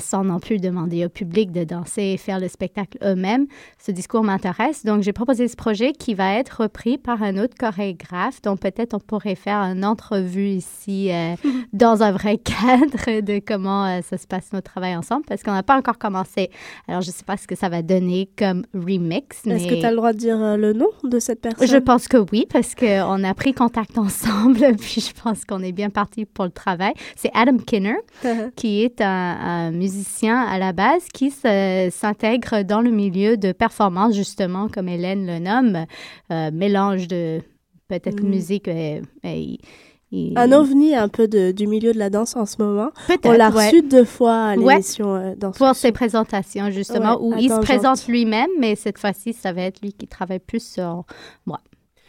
sans non plus demander au public de danser et faire le spectacle eux-mêmes. Ce discours m'intéresse. Donc, j'ai proposé ce projet qui va être repris par un autre chorégraphe, dont peut-être on pourrait faire une entrevue ici euh, <laughs> dans un vrai cadre de comment euh, ça se passe notre travail ensemble, parce qu'on n'a pas encore commencé. Alors, je ne sais pas ce que ça va donner comme remix. Est-ce que tu as le droit de dire euh, le nom de cette personne? Je pense que oui, parce qu'on a pris contact <laughs> ensemble, <laughs> puis je pense qu'on est bien parti pour le travail. C'est Adam Kinner, qui est un, un musicien à la base qui s'intègre dans le milieu de performance, justement, comme Hélène le nomme, euh, mélange de peut-être Mhm. musique. euh, euh, il- Un ovni un peu de- du milieu de la danse en ce moment. On l'a ouais. reçu deux fois à Ouais. l'émission dans pour ses présentations, justement, Ouais, où il se présente lui-même, mais cette fois-ci, ça va être lui qui travaille plus sur moi.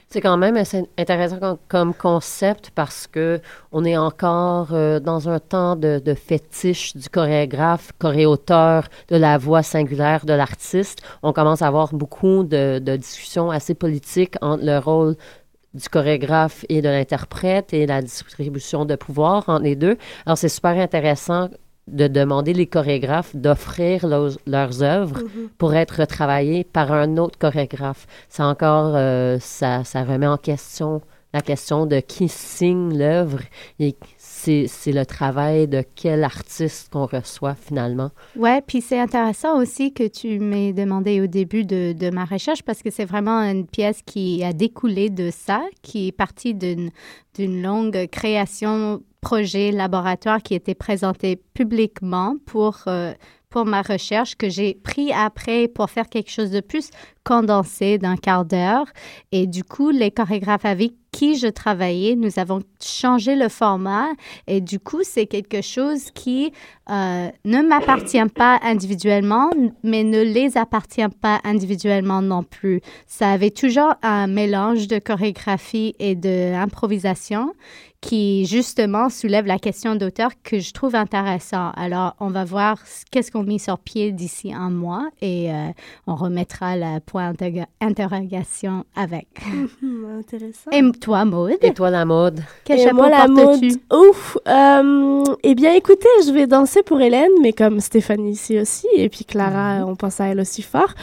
C'est quand même intéressant comme, concept parce que on est encore euh, dans un temps de, fétiche du chorégraphe, choréauteur, de la voix singulière de l'artiste. On commence à avoir beaucoup de discussions assez politiques entre le rôle du chorégraphe et de l'interprète et la distribution de pouvoir entre les deux. Alors, c'est super intéressant de demander les chorégraphes d'offrir leurs, leurs œuvres Mhm. pour être retravaillées par un autre chorégraphe. C'est encore, euh, ça, ça remet en question la question de qui signe l'œuvre et c'est le travail de quel artiste qu'on reçoit finalement. Ouais, puis c'est intéressant aussi que tu m'aies demandé au début de, de ma recherche parce que c'est vraiment une pièce qui a découlé de ça, qui est partie d'une longue création projet laboratoire qui était présenté publiquement pour euh, pour ma recherche que j'ai pris après pour faire quelque chose de plus condensé d'un quart d'heure. Et du coup, les chorégraphes avec qui je travaillais, nous avons changé le format. Et du coup, c'est quelque chose qui euh, ne m'appartient pas individuellement, mais ne les appartient pas individuellement non plus. Ça avait toujours un mélange de chorégraphie et d'improvisation qui justement soulève la question d'auteur que je trouve intéressant. Alors, on va voir ce- qu'est-ce qu'on met sur pied d'ici un mois et euh, on remettra le point d'interrogation avec. <laughs> Intéressant. Et toi, Maud? Et toi, la mode? Quel Et chapeau moi, la mode, portes-tu? ouf. Euh, eh bien, écoutez, je vais danser pour Hélène, mais comme Stéphanie ici aussi, et puis Clara, on pense à elle aussi fort.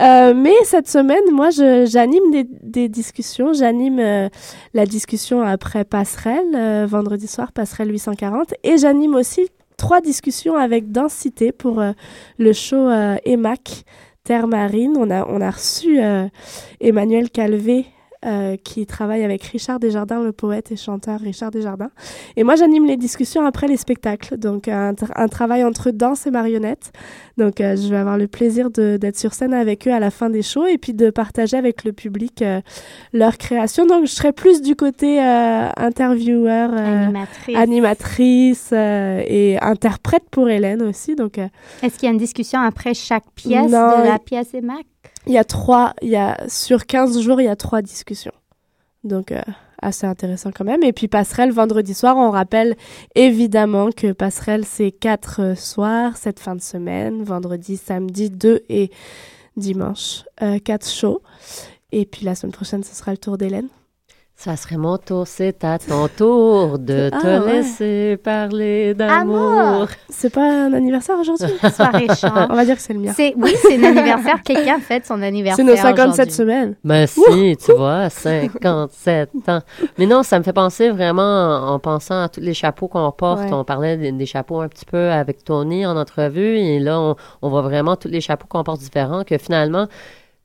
Euh, mais cette semaine, moi, j'anime des, des discussions. J'anime euh, la discussion après Passerelle, euh, vendredi soir, Passerelle 840, et j'anime aussi trois discussions avec Densité pour euh, le show euh, EMAC Terre Marine. On a, on a reçu euh, Emmanuel Calvé euh, qui travaille avec Richard Desjardins, le poète et chanteur Richard Desjardins. Et moi, j'anime les discussions après les spectacles. Donc, un, un travail entre danse et marionnette. Donc, euh, je vais avoir le plaisir d'être sur scène avec eux à la fin des shows et puis de partager avec le public euh, leur création. Donc, je serai plus du côté euh, intervieweur, euh, Animatrice. animatrice, et interprète pour Hélène aussi. Donc, Est-ce qu'il y a une discussion après chaque pièce Non, de la pièce EMAC? il y a trois, il y a, sur 15 jours, il y a trois discussions. Donc, assez intéressant quand même. Et puis, Passerelle, vendredi soir, on rappelle évidemment que Passerelle, c'est quatre euh, soirs, cette fin de semaine, vendredi, samedi, 2 et dimanche, euh, quatre shows. Et puis, la semaine prochaine, ce sera le tour d'Hélène. Ça serait mon tour, c'est à ton tour de te Ah, ouais. laisser parler d'amour. C'est pas un anniversaire aujourd'hui? <laughs> Soirée chant. On va dire que c'est le mien. C'est, oui, c'est l'anniversaire. Quelqu'un fête son anniversaire. C'est nos 57 aujourd'hui. semaines. Ben si, tu vois, 57 ans. Mais non, ça me fait penser vraiment en, en pensant à tous les chapeaux qu'on porte. Ouais. On parlait des, des chapeaux un petit peu avec Tony en entrevue et là, on, on voit vraiment tous les chapeaux qu'on porte différents que finalement,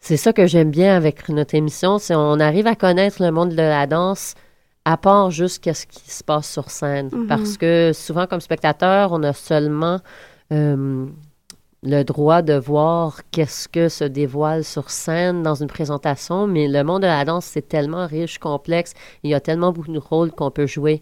c'est ça que j'aime bien avec notre émission, c'est on arrive à connaître le monde de la danse à part juste qu'est-ce qui se passe sur scène. Mhm. Parce que souvent, comme spectateur, on a seulement euh, le droit de voir qu'est-ce que se dévoile sur scène dans une présentation, mais le monde de la danse, c'est tellement riche, complexe, il y a tellement beaucoup de rôles qu'on peut jouer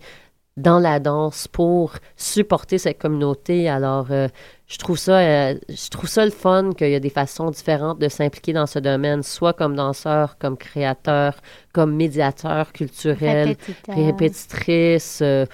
dans la danse pour supporter cette communauté. Alors, euh, je trouve ça, euh, je trouve ça le fun qu'il y a des façons différentes de s'impliquer dans ce domaine, soit comme danseur, comme créateur, comme médiateur culturel, Répétiteur. répétitrice. euh,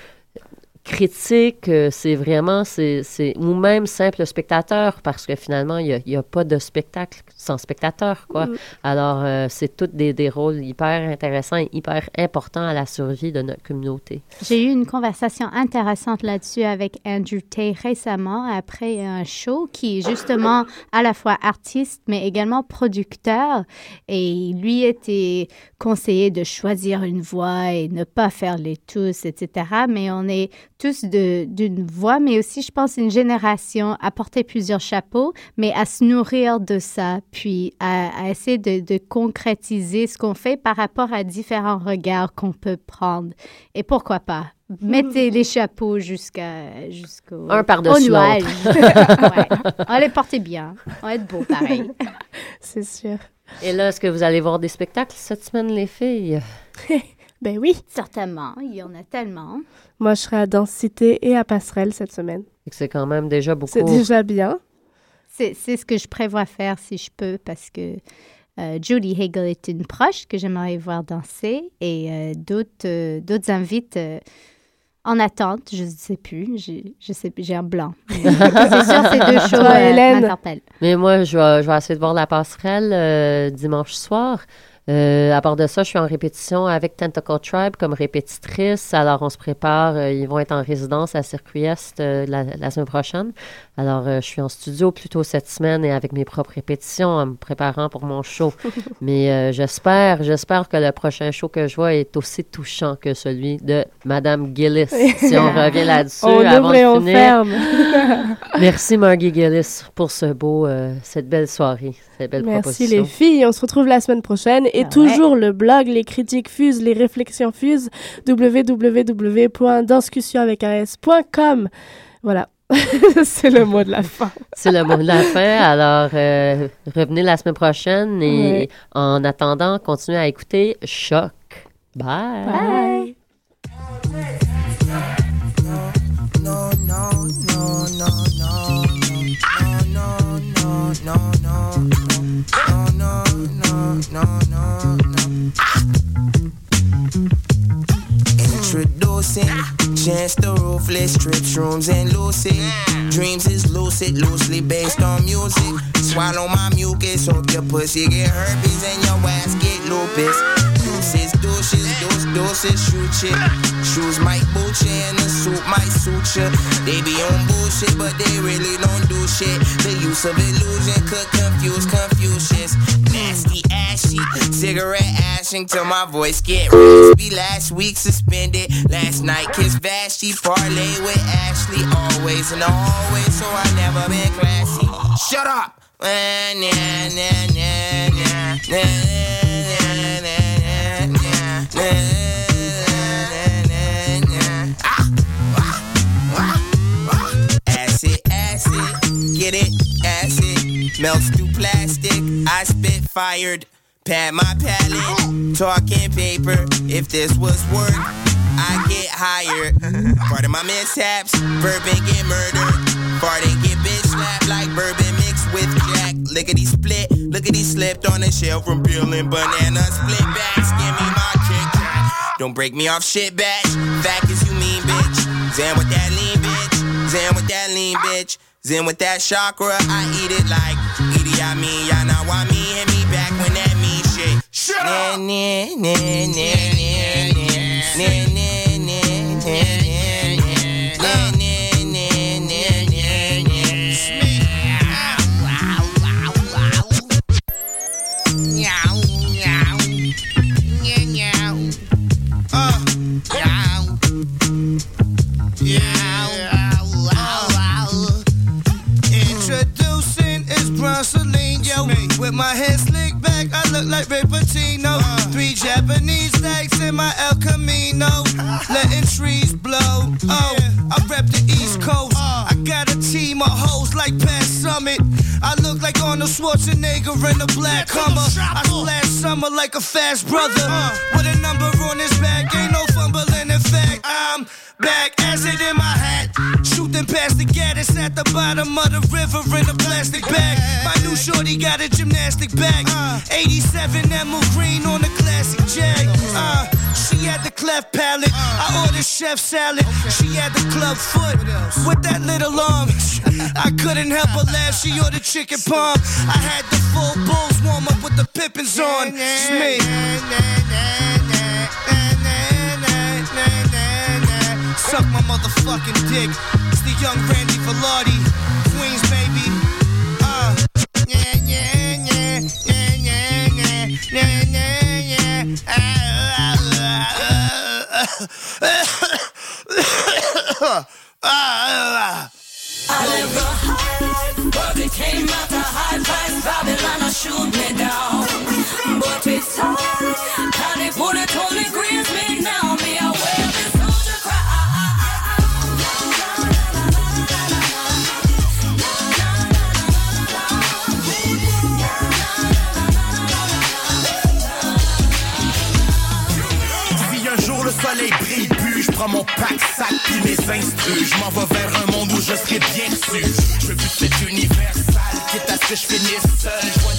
critique, euh, c'est vraiment, c'est, c'est- ou même simple spectateur, parce que finalement, il n'y a, a pas de spectacle sans spectateur, quoi. Mm. Alors, euh, c'est tous des, des rôles hyper intéressants et hyper importants à la survie de notre communauté. J'ai eu une conversation intéressante là-dessus avec Andrew Tay récemment après un show qui est justement à la fois artiste mais également producteur et lui était conseillé de choisir une voix et ne pas faire les tous, etc. Mais on est tous d'une voix, mais aussi, je pense, une génération à porter plusieurs chapeaux, mais à se nourrir de ça, puis à, à essayer de, de concrétiser ce qu'on fait par rapport à différents regards qu'on peut prendre. Et pourquoi pas? Mettez les chapeaux jusqu'à jusqu'au Un nuage. <laughs> ouais. On les porter bien. On va être beau pareil. <laughs> C'est sûr. Et là, est-ce que vous allez voir des spectacles cette semaine, les filles? <laughs> ben oui. Certainement, il y en a tellement. Moi, je serai à Densité et à Passerelle cette semaine. C'est quand même déjà beaucoup. C'est déjà bien. C'est c'est ce que je prévois faire si je peux parce que euh, Judy Hagel est une proche que j'aimerais voir danser et euh, d'autres euh, d'autres invites euh, en attente, je ne sais plus, j'ai- je sais plus, j'ai un blanc. <laughs> c'est sûr, ces deux euh, Hélène? m'interpellent. Mais moi, je vais, je vais essayer de voir la passerelle euh, dimanche soir. Euh, à part de ça, je suis en répétition avec Tentacle Tribe comme répétitrice. Alors, on se prépare. euh, ils vont être en résidence à Circuit Est euh, la, la semaine prochaine. Alors, je suis en studio plutôt cette semaine et avec mes propres répétitions en me préparant pour mon show. <laughs> Mais j'espère, j'espère que le prochain show que je vois est aussi touchant que celui de Madame Gillis. si on revient <laughs> là-dessus avant et de on finir. ferme. <laughs> Merci Margie Gillis pour ce beau, cette belle soirée, cette belle Merci proposition. les filles. On se retrouve la semaine prochaine. Et Ah toujours le blog, les critiques fusent, les réflexions fusent. www.danscussion.com. Voilà. <laughs> C'est le mot de la fin. C'est le mot de la fin. Alors, euh, revenez la semaine prochaine et en attendant, continuez à écouter Choc. Bye. Bye. Ruthless, trip shrooms and lucid. Dreams is lucid, loosely based on music. Swallow my mucus, hope your pussy get herpes and your ass get lupus. Deuces, douches, deuce, deuces, shoot shit. Shoes might boot you and the suit might suit you. They be on bullshit, but they really don't do shit. The use of illusion could confuse Confucius. Nasty ashy, cigarette ashing till my voice get raspy. Last week suspended, last night kissed Vashti. Parlay with Ashley, always and always, so I never been classy. Shut up! Ah, ah, ah, ah. Acid, acid, get it, acid. Melts through plastic, I spit fired. Pat my palate, talking paper. If this was work, I get hired. Part of my mishaps, bourbon get murdered. Farting get bitch slapped like bourbon mixed with jack. Lickety split, lickety slipped on the shelf from peeling banana split backs. Give me my Kit Kat. Don't break me off shit batch. Fact is you mean bitch. Zen with that lean bitch. Zen with that lean bitch. Zen with that chakra. I eat it like Edie I mean y'all know why me Shut up. Introducing is Bronceline, yo, with my hair slick look like Ray Patino. Three Japanese stacks in my El Camino. Letting trees blow. Oh, I rep the East Coast. I got a team of hoes like Pat Summit. I look like Arnold Schwarzenegger in a black Hummer. I slash summer like a fast brother. With a number on his back, ain't no I'm back, acid in my hat. Shooting past the Gaddis at the bottom of the river in a plastic bag. My new shorty got a gymnastic bag. 87 Emerald Green on a classic Jag. Uh, she had the cleft palate. I ordered chef salad. She had the club foot with that little arm. <laughs> I couldn't help but laugh. She ordered chicken palm. I had the full bulls warm up with the pippins on. It's me. Suck my motherfucking dick. It's the young Randy Velarde. Queens, baby. Uh. Yeah, yeah, yeah, yeah, yeah, yeah, yeah, yeah, yeah. I live the high life, but it came out the high price. Babylon shoot me down. But it's hard. Prends mon pack sac puis mes instrus. Je m'en vais vers un monde où je serai bien reçu. Je veux plus cet univers sale, quitte à ce que je finisse seul.